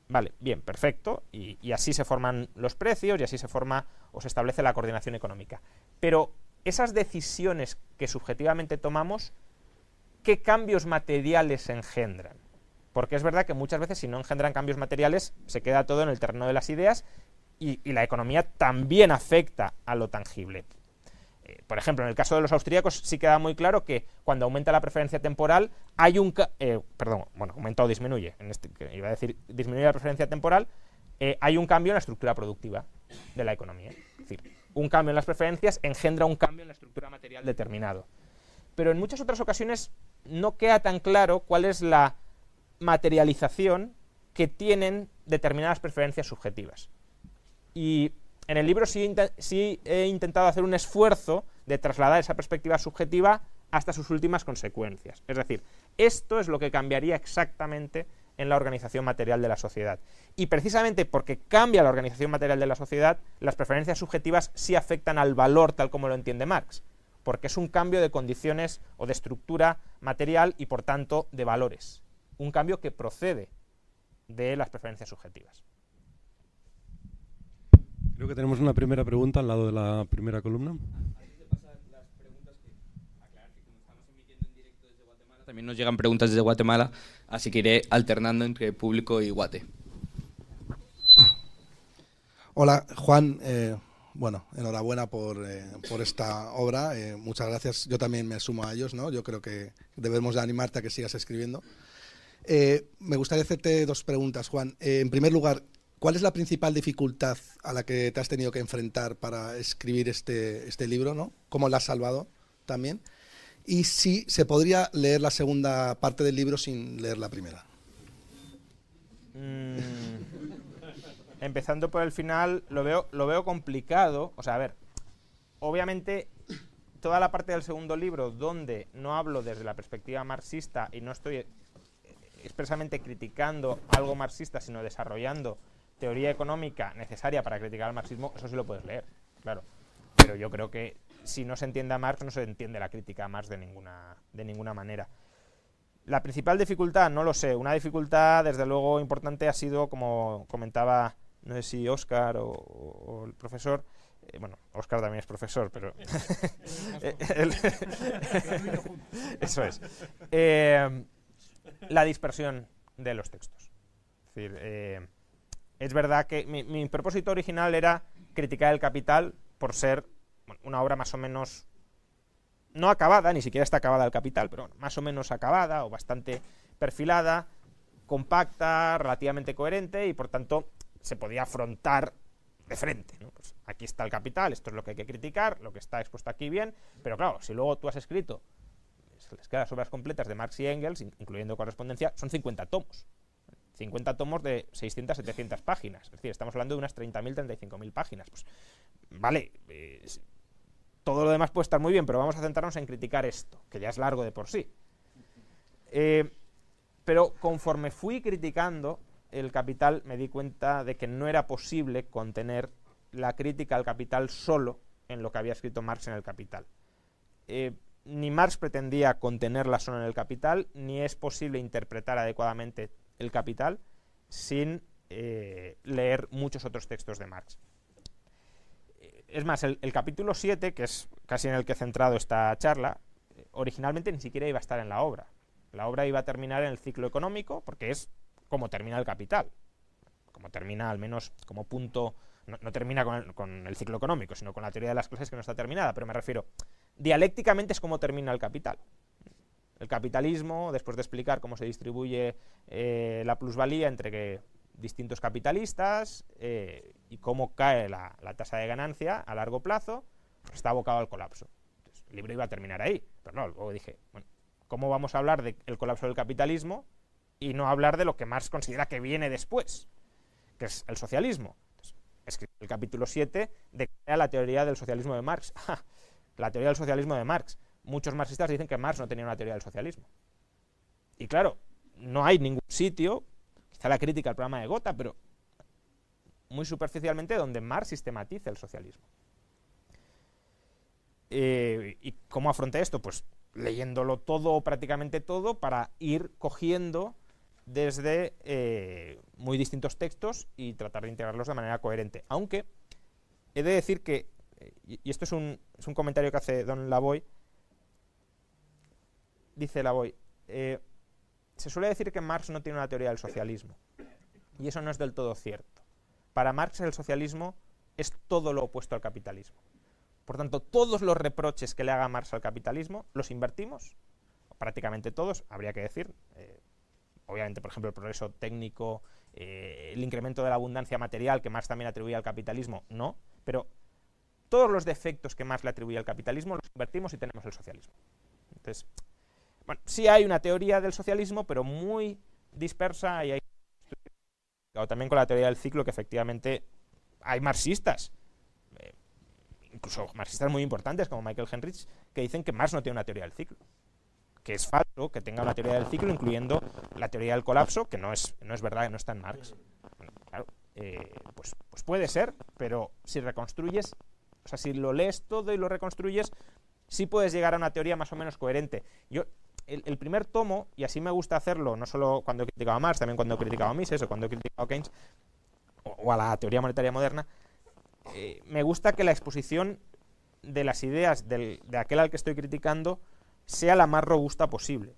vale, bien, perfecto, y, y, así se forman los precios y así se forma o se establece la coordinación económica. Pero esas decisiones que subjetivamente tomamos, ¿qué cambios materiales engendran? Porque es verdad que muchas veces si no engendran cambios materiales se queda todo en el terreno de las ideas y, la economía también afecta a lo tangible. Eh, por ejemplo, en el caso de los austríacos sí queda muy claro que cuando aumenta la preferencia temporal hay un... Eh, perdón, bueno, aumenta o disminuye, este, iba a decir disminuye la preferencia temporal, eh, hay un cambio en la estructura productiva de la economía. Es decir, un cambio en las preferencias engendra un cambio en la estructura material determinado. Pero en muchas otras ocasiones no queda tan claro cuál es la materialización que tienen determinadas preferencias subjetivas. Y en el libro sí, he intentado hacer un esfuerzo de trasladar esa perspectiva subjetiva hasta sus últimas consecuencias. Es decir, esto es lo que cambiaría exactamente en la organización material de la sociedad. Y precisamente porque cambia la organización material de la sociedad, las preferencias subjetivas sí afectan al valor tal como lo entiende Marx, porque es un cambio de condiciones o de estructura material y por tanto de valores un cambio que procede de las preferencias subjetivas. Creo que tenemos una primera pregunta al lado de la primera columna. También nos llegan preguntas desde Guatemala, así que iré alternando entre público y guate. Hola, Juan. Eh, bueno, enhorabuena por, eh, por esta obra. Eh, muchas gracias. Yo también me sumo a ellos, ¿no? Yo creo que debemos de animarte a que sigas escribiendo. Eh, me gustaría hacerte dos preguntas, Juan. Eh, en primer lugar, ¿cuál es la principal dificultad a la que te has tenido que enfrentar para escribir este, este libro? ¿Cómo la has salvado también? Y si se podría leer la segunda parte del libro sin leer la primera. Mm, empezando por el final, lo veo, lo veo complicado. O sea, a ver, obviamente toda la parte del segundo libro donde no hablo desde la perspectiva marxista y no estoy expresamente criticando algo marxista, sino desarrollando teoría económica necesaria para criticar al marxismo, eso sí lo puedes leer, claro. Pero yo creo que si no se entiende a Marx, no se entiende la crítica a Marx de ninguna, de ninguna manera. La principal dificultad, no lo sé. Una dificultad, desde luego, importante ha sido, como comentaba, no sé si Oscar o, el profesor, eh, bueno, Oscar también es profesor, pero... eso es. Eh, la dispersión de los textos. Es eh, verdad que mi, propósito original era criticar el Capital por ser una obra más o menos no acabada, ni siquiera está acabada el Capital, pero más o menos acabada o bastante perfilada, compacta, relativamente coherente y por tanto se podía afrontar de frente. Pues aquí está el Capital, esto es lo que hay que criticar, lo que está expuesto aquí bien, pero claro, si luego tú has escrito que las obras completas de Marx y Engels, incluyendo correspondencia, son 50 tomos. 50 tomos de 600, 700 páginas. Es decir, estamos hablando de unas 30.000, 35.000 páginas. Pues, vale, todo lo demás puede estar muy bien, pero vamos a centrarnos en criticar esto, que ya es largo de por sí. Eh, pero conforme fui criticando el capital, me di cuenta de que no era posible contener la crítica al capital solo en lo que había escrito Marx en el capital. Eh, ni Marx pretendía contenerla solo en el capital, ni es posible interpretar adecuadamente el capital sin eh, leer muchos otros textos de Marx. Eh, es más, el, capítulo 7, que es casi en el que he centrado esta charla, originalmente ni siquiera iba a estar en la obra. La obra iba a terminar en el ciclo económico, porque es como termina el capital. Como termina, al menos como punto, no, termina con con el, ciclo económico, sino con la teoría de las clases que no está terminada, pero me refiero, dialécticamente es como termina el capital. El capitalismo, después de explicar cómo se distribuye eh, la plusvalía entre que distintos capitalistas eh, y cómo cae la, tasa de ganancia a largo plazo, pues está abocado al colapso. el libro iba a terminar ahí, pero no, luego dije, ¿cómo vamos a hablar del colapso del capitalismo y no hablar de lo que Marx considera que viene después, que es el socialismo? escribe el capítulo 7 de la teoría del socialismo de Marx. la teoría del socialismo de Marx. Muchos marxistas dicen que Marx no tenía una teoría del socialismo. Y claro, no hay ningún sitio, quizá la crítica al programa de Gotha, pero muy superficialmente donde Marx sistematiza el socialismo. Eh, ¿Y cómo afronté esto? Pues leyéndolo todo, prácticamente todo, para ir cogiendo desde eh, muy distintos textos y tratar de integrarlos de manera coherente. Aunque he de decir que, eh, y esto es un, es un comentario que hace Don Lavoy, dice Lavoy, eh, se suele decir que Marx no tiene una teoría del socialismo, y eso no es del todo cierto. Para Marx el socialismo es todo lo opuesto al capitalismo. Por tanto, todos los reproches que le haga Marx al capitalismo los invertimos, prácticamente todos, habría que decir, obviamente, por ejemplo, el progreso técnico, eh, el incremento de la abundancia material que Marx también atribuía al capitalismo, no, pero todos los defectos que Marx le atribuía al capitalismo los invertimos y tenemos el socialismo. Entonces, bueno, sí hay una teoría del socialismo, pero muy dispersa y hay también con la teoría del ciclo que efectivamente hay marxistas, eh, incluso marxistas muy importantes como Michael Henrich, que dicen que Marx no tiene una teoría del ciclo que es falso que tenga una teoría del ciclo, incluyendo la teoría del colapso, que no es, no es verdad, que no está en Marx. claro, eh, pues, pues puede ser, pero si reconstruyes, o sea, si lo lees todo y lo reconstruyes, sí puedes llegar a una teoría más o menos coherente. Yo, el, primer tomo, y así me gusta hacerlo, no solo cuando he criticado a Marx, también cuando he criticado a Mises o cuando he criticado a Keynes, o, a la teoría monetaria moderna, eh, me gusta que la exposición de las ideas de aquel al que estoy criticando sea la más robusta posible.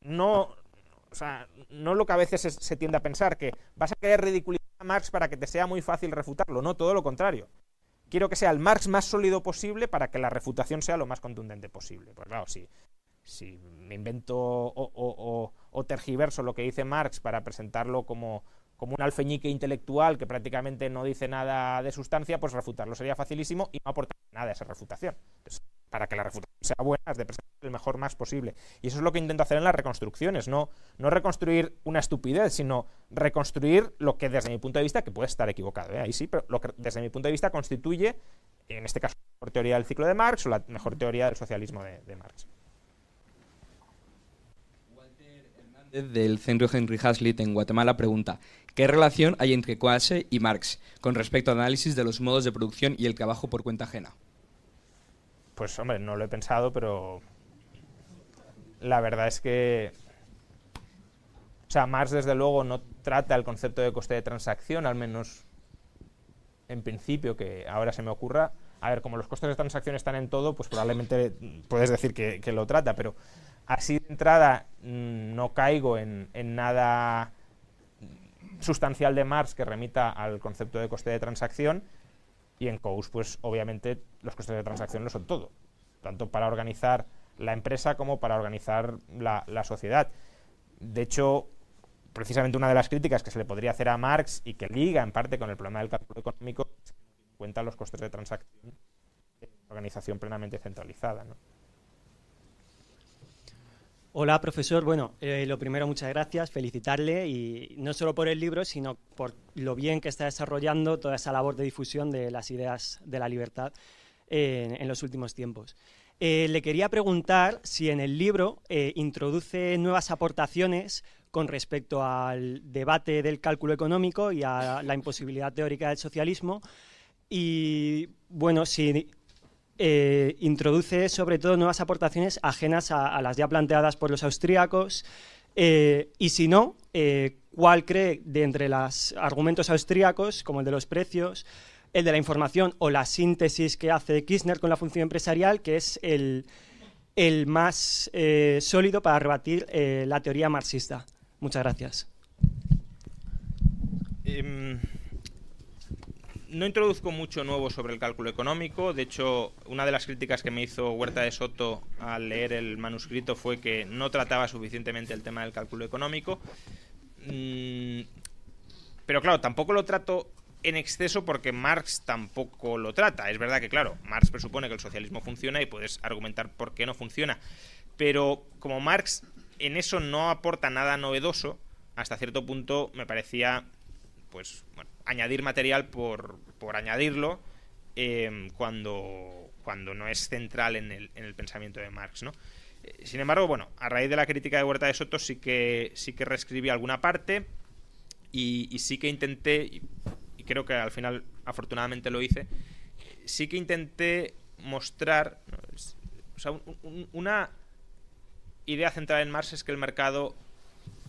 No, o sea, no lo que a veces se, tiende a pensar, que vas a querer ridiculizar a Marx para que te sea muy fácil refutarlo. No, todo lo contrario. Quiero que sea el Marx más sólido posible para que la refutación sea lo más contundente posible. Pues claro, si, me invento o, tergiverso lo que dice Marx para presentarlo como, como un alfeñique intelectual que prácticamente no dice nada de sustancia, pues refutarlo sería facilísimo y no aportar nada a esa refutación para que la refutación sea buena, es de presentar el mejor más posible. Y eso es lo que intento hacer en las reconstrucciones, no, no reconstruir una estupidez, sino reconstruir lo que desde mi punto de vista, que puede estar equivocado, ¿eh? ahí sí, pero lo que desde mi punto de vista constituye, en este caso, la mejor teoría del ciclo de Marx o la mejor teoría del socialismo de, Marx. Walter Hernández del Centro Henry Hazlitt en Guatemala pregunta, ¿qué relación hay entre Coase y Marx con respecto al análisis de los modos de producción y el trabajo por cuenta ajena? Pues hombre, no lo he pensado, pero la verdad es que, o sea, Marx desde luego no trata el concepto de coste de transacción, al menos en principio, que ahora se me ocurra. A ver, como los costes de transacción están en todo, pues probablemente puedes decir que, lo trata, pero así de entrada mm, no caigo en, en nada sustancial de Marx que remita al concepto de coste de transacción y en COUS, pues obviamente los costes de transacción lo son todo, tanto para organizar la empresa como para organizar la, sociedad. De hecho, precisamente una de las críticas que se le podría hacer a Marx y que liga en parte con el problema del cálculo económico es que cuenta los costes de transacción de organización plenamente centralizada. ¿no? Hola, profesor. Bueno, eh, lo primero, muchas gracias, felicitarle y no solo por el libro, sino por lo bien que está desarrollando toda esa labor de difusión de las ideas de la libertad en los últimos tiempos. Eh, le quería preguntar si en el libro eh, introduce nuevas aportaciones con respecto al debate del cálculo económico y a la imposibilidad teórica del socialismo. Y bueno, si eh, introduce sobre todo nuevas aportaciones ajenas a, las ya planteadas por los austríacos. Eh, y si no, eh, ¿cuál cree de entre los argumentos austríacos, como el de los precios, el de la información o la síntesis que hace Kirchner con la función empresarial, que es el, más sólido para rebatir la teoría marxista? Muchas gracias. Em, no introduzco mucho nuevo sobre el cálculo económico. De hecho, una de las críticas que me hizo Huerta de Soto al leer el manuscrito fue que no trataba suficientemente el tema del cálculo económico. Mm, pero claro, tampoco lo trato en exceso porque Marx tampoco lo trata. Es verdad que, claro, Marx presupone que el socialismo funciona y puedes argumentar por qué no funciona. Pero como Marx en eso no aporta nada novedoso, hasta cierto punto me parecía, pues, bueno, añadir material por, por añadirlo em, cuando, cuando no es central en el, en el pensamiento de Marx, ¿no? Eh, sin embargo, bueno, a raíz de la crítica de Huerta de Soto sí que, sí que reescribí alguna parte y, sí que intenté, y, creo que al final afortunadamente lo hice, sí que intenté mostrar una idea central en Marx es que el mercado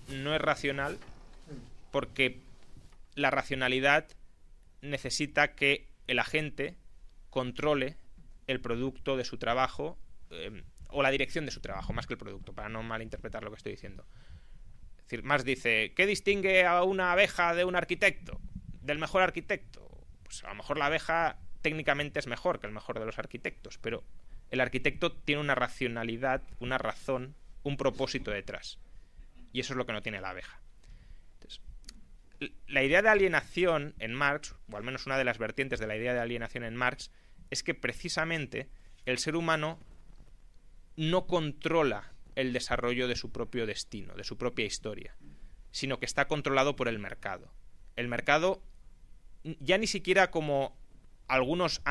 no es racional porque la racionalidad necesita que el agente controle el producto de su trabajo eh, o la dirección de su trabajo, más que el producto, para no malinterpretar lo que estoy diciendo. Es decir, Marx dice, ¿qué distingue a una abeja de un arquitecto? Del mejor arquitecto. Pues a lo mejor la abeja técnicamente es mejor que el mejor de los arquitectos, pero el arquitecto tiene una racionalidad, una razón, un propósito detrás. Y eso es lo que no tiene la abeja. La idea de alienación en Marx, o al menos una de las vertientes de la idea de alienación en Marx, es que precisamente el ser humano no controla el desarrollo de su propio destino, de su propia historia, sino que está controlado por el mercado. El mercado, ya ni siquiera como algunos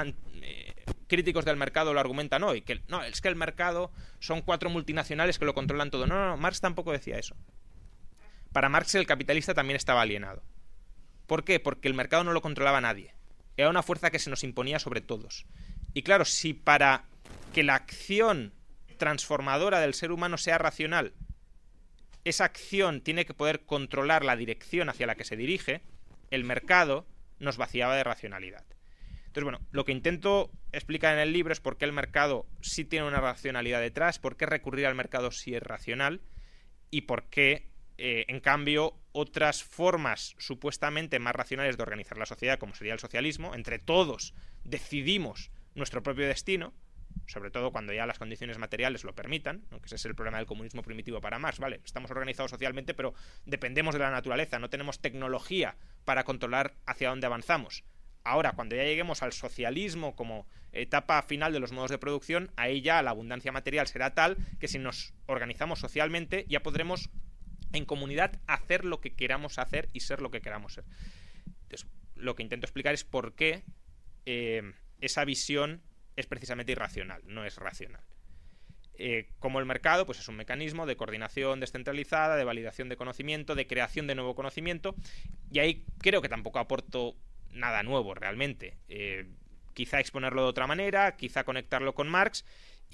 eh, críticos del mercado lo argumentan hoy, que no, es que el mercado son cuatro multinacionales que lo controlan todo. No, no, no, Marx tampoco decía eso. Para Marx el capitalista también estaba alienado. ¿Por qué? Porque el mercado no lo controlaba nadie. Era una fuerza que se nos imponía sobre todos. Y claro, si para que la acción transformadora del ser humano sea racional, esa acción tiene que poder controlar la dirección hacia la que se dirige, el mercado nos vaciaba de racionalidad. Entonces, bueno, lo que intento explicar en el libro es por qué el mercado sí tiene una racionalidad detrás, por qué recurrir al mercado sí es racional y por qué, eh, en cambio, otras formas supuestamente más racionales de organizar la sociedad, como sería el socialismo, entre todos decidimos nuestro propio destino, sobre todo cuando ya las condiciones materiales lo permitan, que ese es el problema del comunismo primitivo para Marx, ¿vale? Estamos organizados socialmente, pero dependemos de la naturaleza, no tenemos tecnología para controlar hacia dónde avanzamos. Ahora, cuando ya lleguemos al socialismo como etapa final de los modos de producción, ahí ya la abundancia material será tal que si nos organizamos socialmente ya podremos en comunidad hacer lo que queramos hacer y ser lo que queramos ser. Entonces, lo que intento explicar es por qué eh, esa visión es precisamente irracional, no es racional. Eh, como el mercado, pues es un mecanismo de coordinación descentralizada, de validación de conocimiento, de creación de nuevo conocimiento, y ahí creo que tampoco aporto nada nuevo realmente. Eh, quizá exponerlo de otra manera, quizá conectarlo con Marx.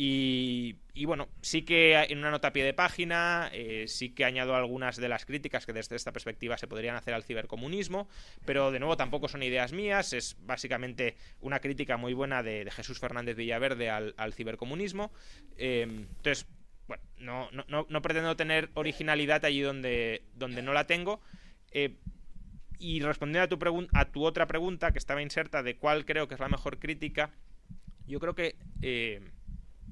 Y, bueno, sí que en una nota a pie de página, eh, sí que añado algunas de las críticas que desde esta perspectiva se podrían hacer al cibercomunismo, pero de nuevo tampoco son ideas mías, es básicamente una crítica muy buena de, Jesús Fernández Villaverde al, cibercomunismo. Eh, entonces, bueno, no, no, no, pretendo tener originalidad allí donde, donde no la tengo. Y respondiendo a tu, a tu otra pregunta, que estaba inserta, de cuál creo que es la mejor crítica, yo creo que, eh,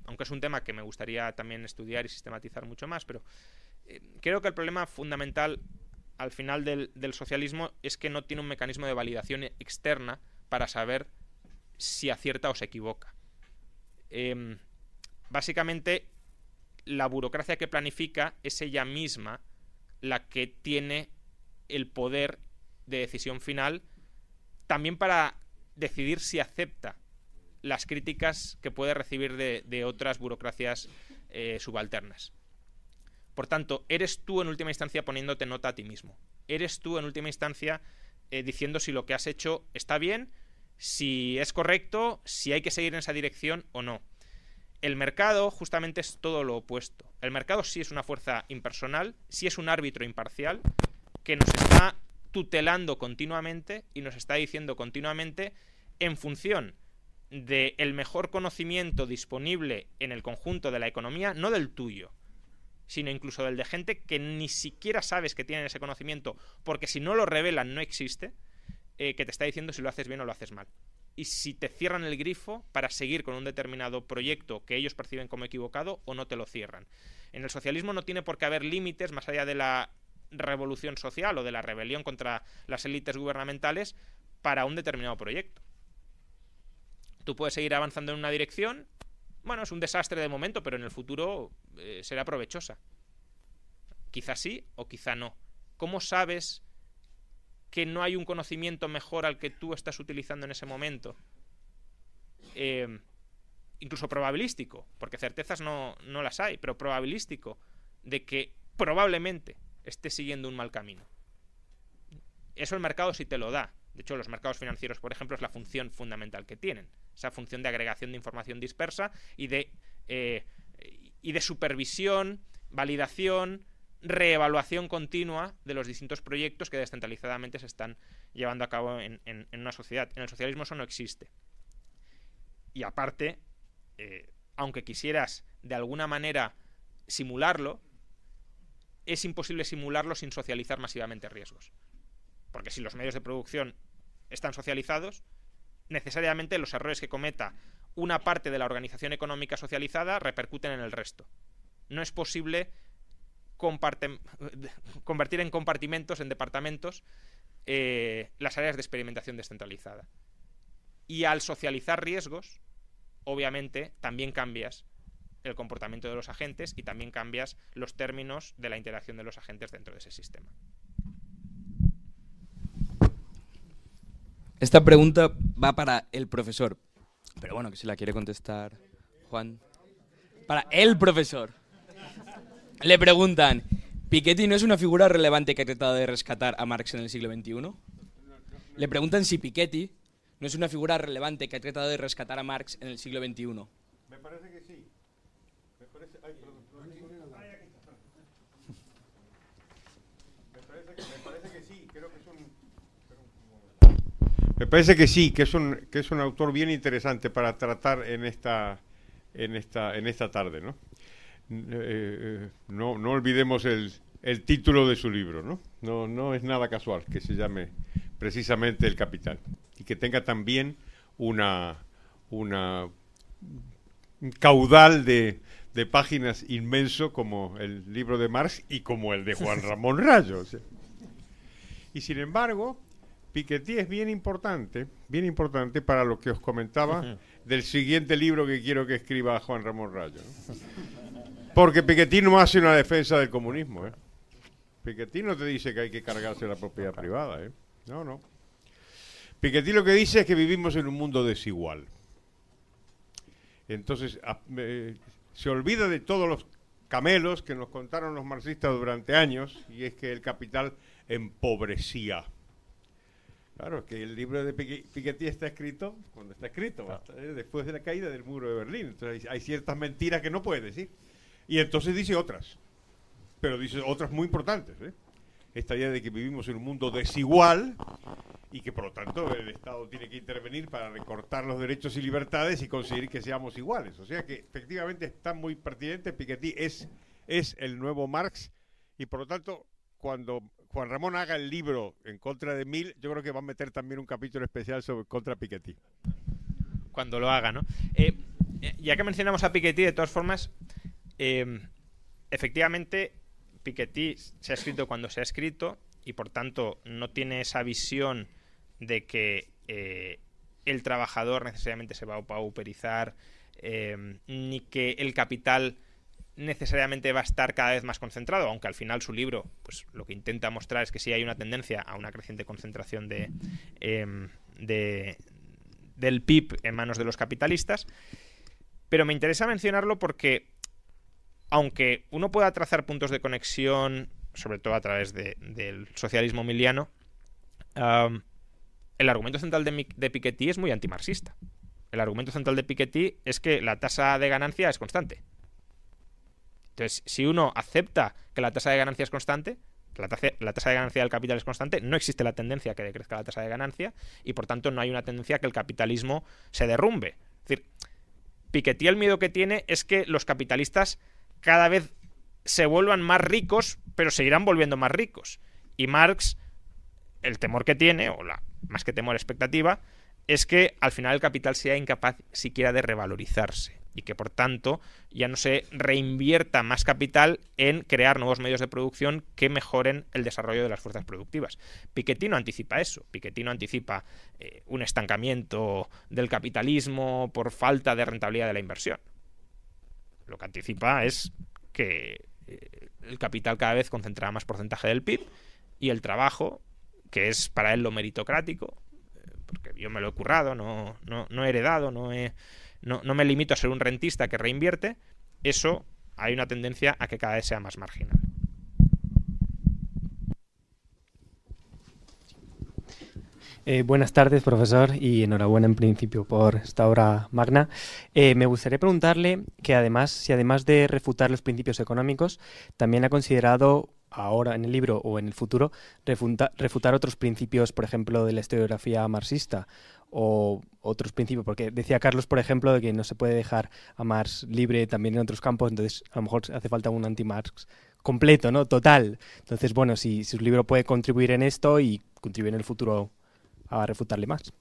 aunque es un tema que me gustaría también estudiar y sistematizar mucho más, pero eh, creo que el problema fundamental al final del, socialismo es que no tiene un mecanismo de validación externa para saber si acierta o se equivoca. Em, básicamente, la burocracia que planifica es ella misma la que tiene el poder de decisión final, también para decidir si acepta las críticas que puede recibir de, otras burocracias eh, subalternas. Por tanto, eres tú en última instancia poniéndote nota a ti mismo. Eres tú en última instancia eh, diciendo si lo que has hecho está bien, si es correcto, si hay que seguir en esa dirección o no. El mercado justamente es todo lo opuesto. El mercado sí es una fuerza impersonal, sí es un árbitro imparcial que nos está tutelando continuamente y nos está diciendo continuamente en función del mejor conocimiento disponible en el conjunto de la economía, no del tuyo, sino incluso del de gente que ni siquiera sabes que tienen ese conocimiento, porque si no lo revelan no existe, eh, que te está diciendo si lo haces bien o lo haces mal. Y si te cierran el grifo para seguir con un determinado proyecto que ellos perciben como equivocado o no te lo cierran. En el socialismo no tiene por qué haber límites más allá de la revolución social o de la rebelión contra las élites gubernamentales para un determinado proyecto. Tú puedes seguir avanzando en una dirección, bueno, es un desastre de momento, pero en el futuro eh, será provechosa. Quizá sí o quizá no. ¿Cómo sabes que no hay un conocimiento mejor al que tú estás utilizando en ese momento? Eh, incluso probabilístico, porque certezas no, no las hay, pero probabilístico, de que probablemente esté siguiendo un mal camino. Eso el mercado sí te lo da. De hecho, los mercados financieros, por ejemplo, es la función fundamental que tienen. Esa función de agregación de información dispersa y de, eh, supervisión, validación, reevaluación continua de los distintos proyectos que descentralizadamente se están llevando a cabo en, una sociedad. En el socialismo eso no existe. Y aparte, eh, aunque quisieras de alguna manera simularlo, es imposible simularlo sin socializar masivamente riesgos. Porque si los medios de producción están socializados, necesariamente los errores que cometa una parte de la organización económica socializada repercuten en el resto. No es posible convertir en compartimentos, en departamentos, eh, las áreas de experimentación descentralizada. Y al socializar riesgos, obviamente, también cambias el comportamiento de los agentes y también cambias los términos de la interacción de los agentes dentro de ese sistema. Esta pregunta va para el profesor. Pero bueno, que si la quiere contestar Juan. Para el profesor. Le preguntan, ¿Piketty no es una figura relevante que ha tratado de rescatar a Marx en el siglo XXI? Le preguntan si Piketty no es una figura relevante que ha tratado de rescatar a Marx en el siglo XXI. Me parece que sí. Me parece, ay, perdón, me, parece que, me parece que sí, creo que es un... Me parece que sí, que es un, que es un autor bien interesante para tratar en esta, en esta, en esta tarde, ¿no? Eh, eh, no, no olvidemos el, el, título de su libro, ¿no? ¿no? No es nada casual que se llame precisamente El Capital y que tenga también una, una un caudal de, de páginas inmenso como el libro de Marx y como el de Juan Ramón Rayo. Y sin embargo, Piketty es bien importante, bien importante para lo que os comentaba del siguiente libro que quiero que escriba Juan Ramón Rayo. Porque Piketty no hace una defensa del comunismo. ¿eh? Piketty no te dice que hay que cargarse la propiedad privada. ¿eh? No, no. Piketty lo que dice es que vivimos en un mundo desigual. Entonces, se olvida de todos los camelos que nos contaron los marxistas durante años, y es que el capital empobrecía. Claro, que el libro de Piketty está escrito cuando está escrito, ¿eh? después de la caída del muro de Berlín. Entonces hay ciertas mentiras que no puede decir. Y entonces dice otras, pero dice otras muy importantes. ¿eh? Esta idea de que vivimos en un mundo desigual y que por lo tanto el Estado tiene que intervenir para recortar los derechos y libertades y conseguir que seamos iguales. O sea que efectivamente está muy pertinente. Piketty es, es el nuevo Marx y por lo tanto cuando Juan Ramón haga el libro en contra de Mil, yo creo que va a meter también un capítulo especial sobre contra Piketty. Cuando lo haga, ¿no? Eh, eh, ya que mencionamos a Piketty, de todas formas, Em, efectivamente, Piketty se ha escrito cuando se ha escrito y por tanto no tiene esa visión de que eh, el trabajador necesariamente se va a pauperizar em, ni que el capital necesariamente va a estar cada vez más concentrado, aunque al final su libro, pues lo que intenta mostrar es que sí hay una tendencia a una creciente concentración de, em, de del PIB en manos de los capitalistas. Pero me interesa mencionarlo porque aunque uno pueda trazar puntos de conexión, sobre todo a través del socialismo miliano, el argumento central de, de, Piketty es muy antimarxista. El argumento central de Piketty es que la tasa de ganancia es constante. Entonces, si uno acepta que la tasa de ganancia es constante, la tasa, de ganancia del capital es constante, no existe la tendencia que decrezca la tasa de ganancia y por tanto no hay una tendencia que el capitalismo se derrumbe. Es decir, Piketty el miedo que tiene es que los capitalistas cada vez se vuelvan más ricos, pero seguirán volviendo más ricos. Y Marx, el temor que tiene, o la más que temor, expectativa, es que al final el capital sea incapaz siquiera de revalorizarse. Y que por tanto ya no se reinvierta más capital en crear nuevos medios de producción que mejoren el desarrollo de las fuerzas productivas. Piketty no anticipa eso, Piketty no anticipa eh, un estancamiento del capitalismo por falta de rentabilidad de la inversión. Lo que anticipa es que eh, el capital cada vez concentrará más porcentaje del PIB y el trabajo, que es para él lo meritocrático, eh, porque yo me lo he currado, no, no, no he heredado, no, no, no me limito a ser un rentista que reinvierte, eso hay una tendencia a que cada vez sea más marginal. Eh, buenas tardes, profesor, y enhorabuena en principio por esta obra magna. Eh, me gustaría preguntarle que además, si además de refutar los principios económicos, también ha considerado ahora en el libro o en el futuro refutar otros principios, por ejemplo, de la historiografía marxista o otros principios, porque decía Carlos, por ejemplo, de que no se puede dejar a Marx libre también en otros campos, entonces a lo mejor hace falta un anti-Marx completo, ¿no? Total. Entonces, bueno, si, si su libro puede contribuir en esto y contribuir en el futuro a refutarle más.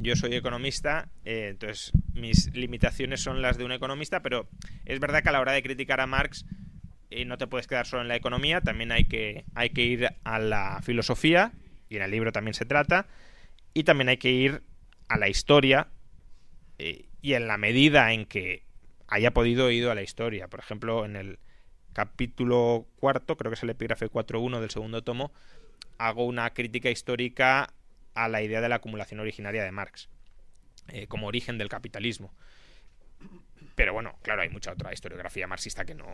Yo soy economista, eh, entonces mis limitaciones son las de un economista, pero es verdad que a la hora de criticar a Marx eh, no te puedes quedar solo en la economía, también hay que, hay que ir a la filosofía, y en el libro también se trata, y también hay que ir a la historia, eh, y en la medida en que haya podido ir a la historia. Por ejemplo, en el capítulo cuarto, creo que es el epígrafe 4.1 del segundo tomo, hago una crítica histórica a la idea de la acumulación originaria de Marx, eh, como origen del capitalismo. Pero bueno, claro, hay mucha otra historiografía marxista que no,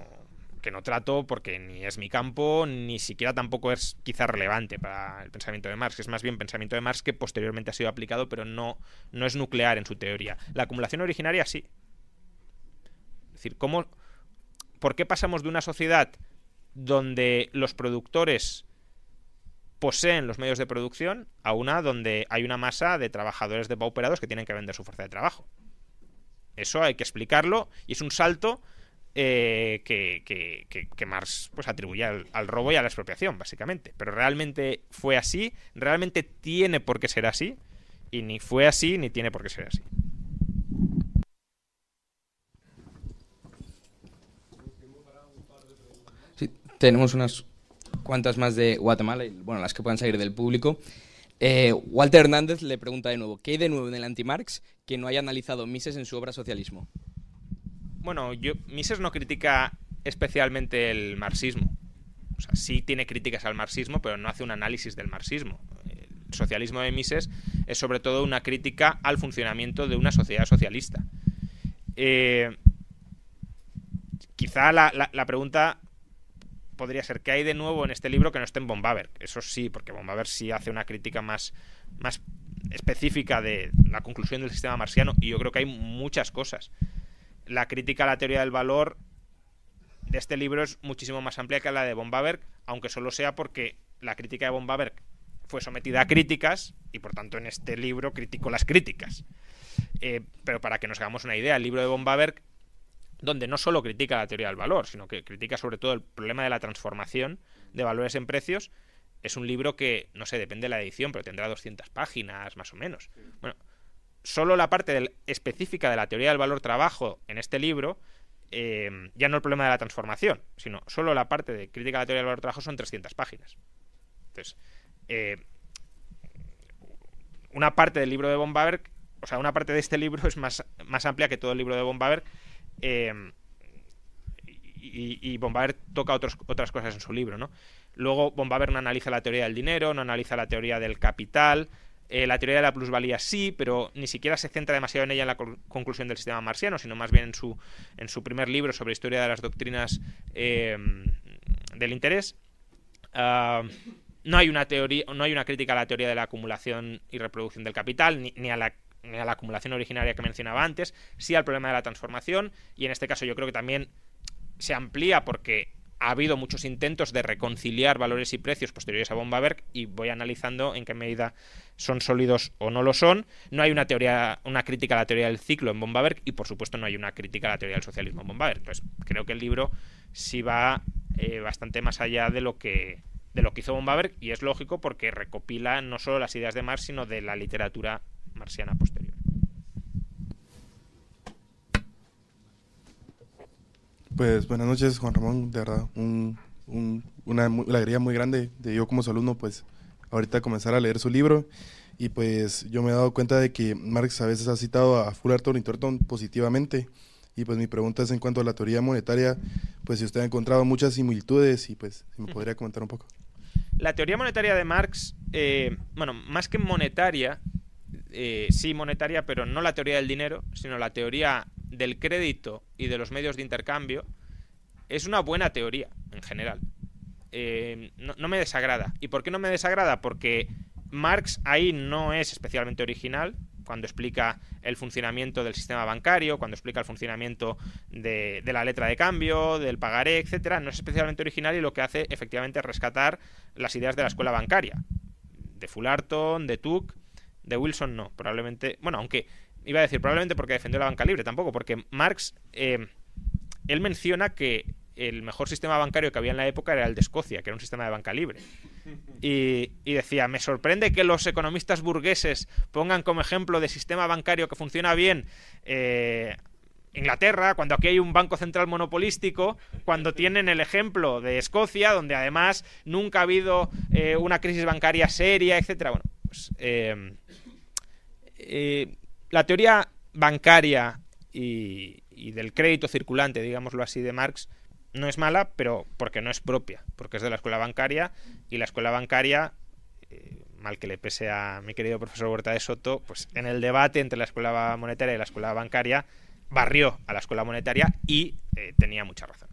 que no trato porque ni es mi campo, ni siquiera tampoco es quizá relevante para el pensamiento de Marx. Es más bien pensamiento de Marx que posteriormente ha sido aplicado, pero no, no es nuclear en su teoría. La acumulación originaria sí. Es decir, ¿cómo, ¿por qué pasamos de una sociedad donde los productores poseen los medios de producción a una donde hay una masa de trabajadores depauperados que tienen que vender su fuerza de trabajo. Eso hay que explicarlo y es un salto eh, que, Marx pues, atribuye al, robo y a la expropiación, básicamente. Pero realmente fue así, realmente tiene por qué ser así, y ni fue así ni tiene por qué ser así. Sí, tenemos unas cuantas más de Guatemala, y, bueno, las que puedan salir del público. Eh, Walter Hernández le pregunta de nuevo, ¿qué hay de nuevo en el anti-Marx que no haya analizado Mises en su obra Socialismo? Bueno, yo, Mises no critica especialmente el marxismo. O sea, sí tiene críticas al marxismo, pero no hace un análisis del marxismo. El socialismo de Mises es sobre todo una crítica al funcionamiento de una sociedad socialista. Eh, quizá la, pregunta podría ser qué hay de nuevo en este libro que no esté en Bombaver. Eso sí, porque Bombaver sí hace una crítica más, más específica de la conclusión del sistema marciano y yo creo que hay muchas cosas. La crítica a la teoría del valor de este libro es muchísimo más amplia que la de Bombaver, aunque solo sea porque la crítica de Bombaver fue sometida a críticas y por tanto en este libro critico las críticas. Eh, pero para que nos hagamos una idea, el libro de Bombaver donde no solo critica la teoría del valor, sino que critica sobre todo el problema de la transformación de valores en precios. Es un libro que, no sé, depende de la edición, pero tendrá 200 páginas más o menos. Bueno, solo la parte específica de la teoría del valor trabajo en este libro, eh, ya no el problema de la transformación, sino solo la parte de crítica a la teoría del valor trabajo son 300 páginas. Entonces, eh, una parte del libro de von o sea, una parte de este libro es más, más amplia que todo el libro de von Em, y, y toca otras cosas en su libro, ¿no? Luego Bombaver no analiza la teoría del dinero, no analiza la teoría del capital, eh, la teoría de la plusvalía sí, pero ni siquiera se centra demasiado en ella en la conclusión del sistema marciano, sino más bien en su, en su primer libro sobre historia de las doctrinas em, del interés. Ah, no hay una teoría, no hay una crítica a la teoría de la acumulación y reproducción del capital, ni a la a la acumulación originaria que mencionaba antes, sí al problema de la transformación y en este caso yo creo que también se amplía porque ha habido muchos intentos de reconciliar valores y precios posteriores a Bombaberg y voy analizando en qué medida son sólidos o no lo son. No hay una teoría, una crítica a la teoría del ciclo en Bombaberg y por supuesto no hay una crítica a la teoría del socialismo en Bombaberg. Pues creo que el libro sí va eh, bastante más allá de lo que de lo que hizo Bombaberg y es lógico porque recopila no solo las ideas de Marx sino de la literatura marciana posterior. Pues buenas noches, Juan Ramón. De verdad, un, una, alegría muy grande de yo como su alumno, pues ahorita comenzar a leer su libro. Y pues yo me he dado cuenta de que Marx a veces ha citado a Fullerton y Thornton positivamente. Y pues mi pregunta es en cuanto a la teoría monetaria, pues si usted ha encontrado muchas similitudes y pues si me podría comentar un poco. La teoría monetaria de Marx, eh, bueno, más que monetaria, eh, sí monetaria, pero no la teoría del dinero, sino la teoría del crédito y de los medios de intercambio, es una buena teoría en general. Eh, no, me desagrada. ¿Y por qué no me desagrada? Porque Marx ahí no es especialmente original cuando explica el funcionamiento del sistema bancario, cuando explica el funcionamiento de, la letra de cambio, del pagaré, etcétera, no es especialmente original y lo que hace efectivamente es rescatar las ideas de la escuela bancaria, de Fullerton, de Tuck de Wilson no, probablemente. Bueno, aunque iba a decir probablemente porque defendió la banca libre, tampoco, porque Marx. Eh, él menciona que el mejor sistema bancario que había en la época era el de Escocia, que era un sistema de banca libre. Y, decía, me sorprende que los economistas burgueses pongan como ejemplo de sistema bancario que funciona bien eh, Inglaterra, cuando aquí hay un banco central monopolístico, cuando tienen el ejemplo de Escocia, donde además nunca ha habido eh, una crisis bancaria seria, etcétera. Bueno, pues eh, la teoría bancaria y, del crédito circulante, digámoslo así, de Marx, no es mala, pero porque no es propia, porque es de la escuela bancaria y la escuela bancaria, eh, mal que le pese a mi querido profesor Huerta de Soto, pues en el debate entre la escuela monetaria y la escuela bancaria barrió a la escuela monetaria y eh, tenía mucha razón.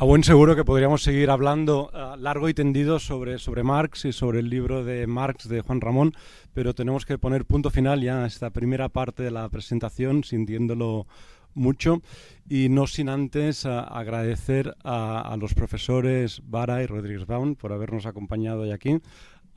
A buen seguro que podríamos seguir hablando uh, largo y tendido sobre, sobre Marx y sobre el libro de Marx de Juan Ramón, pero tenemos que poner punto final ya a esta primera parte de la presentación, sintiéndolo mucho. Y no sin antes uh, agradecer a, a, los profesores Vara y Rodríguez Baum por habernos acompañado hoy aquí,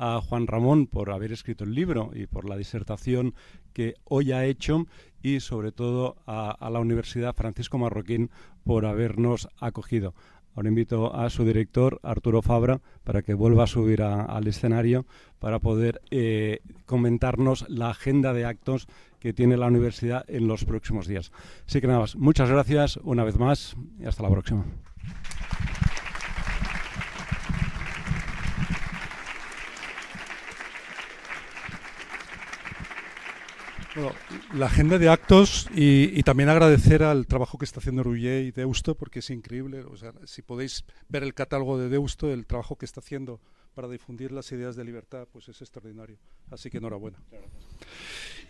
a Juan Ramón por haber escrito el libro y por la disertación que hoy ha hecho y sobre todo a, la Universidad Francisco Marroquín por habernos acogido. Ahora invito a su director, Arturo Fabra, para que vuelva a subir al escenario para poder eh, comentarnos la agenda de actos que tiene la universidad en los próximos días. Así que nada más, muchas gracias una vez más y hasta la próxima. Bueno, la agenda de actos y, también agradecer al trabajo que está haciendo Rouget y Deusto porque es increíble. O sea, si podéis ver el catálogo de Deusto, el trabajo que está haciendo para difundir las ideas de libertad, pues es extraordinario. Así que enhorabuena.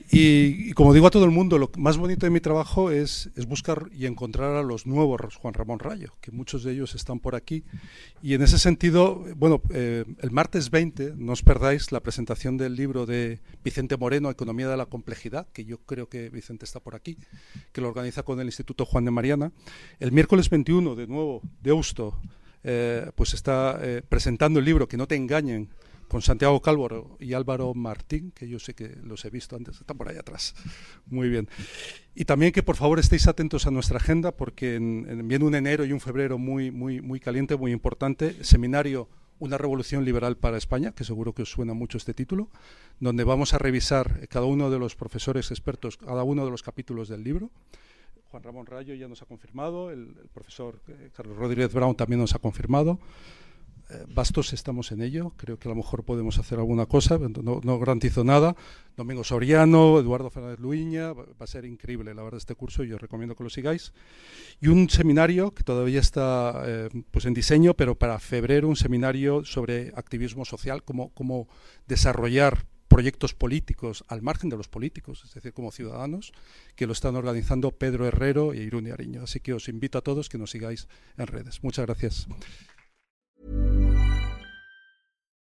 Y, como digo a todo el mundo, lo más bonito de mi trabajo es, es, buscar y encontrar a los nuevos Juan Ramón Rayo, que muchos de ellos están por aquí. Y en ese sentido, bueno, eh, el martes 20, no os perdáis la presentación del libro de Vicente Moreno, Economía de la Complejidad, que yo creo que Vicente está por aquí, que lo organiza con el Instituto Juan de Mariana. El miércoles 21, de nuevo, de Eusto, eh, pues está eh, presentando el libro Que no te engañen con Santiago Calvo y Álvaro Martín, que yo sé que los he visto antes, están por ahí atrás. Muy bien. Y también que por favor estéis atentos a nuestra agenda porque en, viene un enero y un febrero muy, muy, muy caliente, muy importante, seminario Una revolución liberal para España, que seguro que os suena mucho este título, donde vamos a revisar cada uno de los profesores expertos, cada uno de los capítulos del libro. Juan Ramón Rayo ya nos ha confirmado, el, profesor eh, Carlos Rodríguez Brown también nos ha confirmado. Eh, Bastos estamos en ello, creo que a lo mejor podemos hacer alguna cosa, no, garantizo nada. Domingo Soriano, Eduardo Fernández Luiña, va, a ser increíble la verdad este curso y os recomiendo que lo sigáis. Y un seminario que todavía está eh, pues en diseño, pero para febrero un seminario sobre activismo social, cómo, cómo desarrollar proyectos políticos al margen de los políticos, es decir, como ciudadanos, que lo están organizando Pedro Herrero y Irune Ariño. Así que os invito a todos que nos sigáis en redes. Muchas gracias.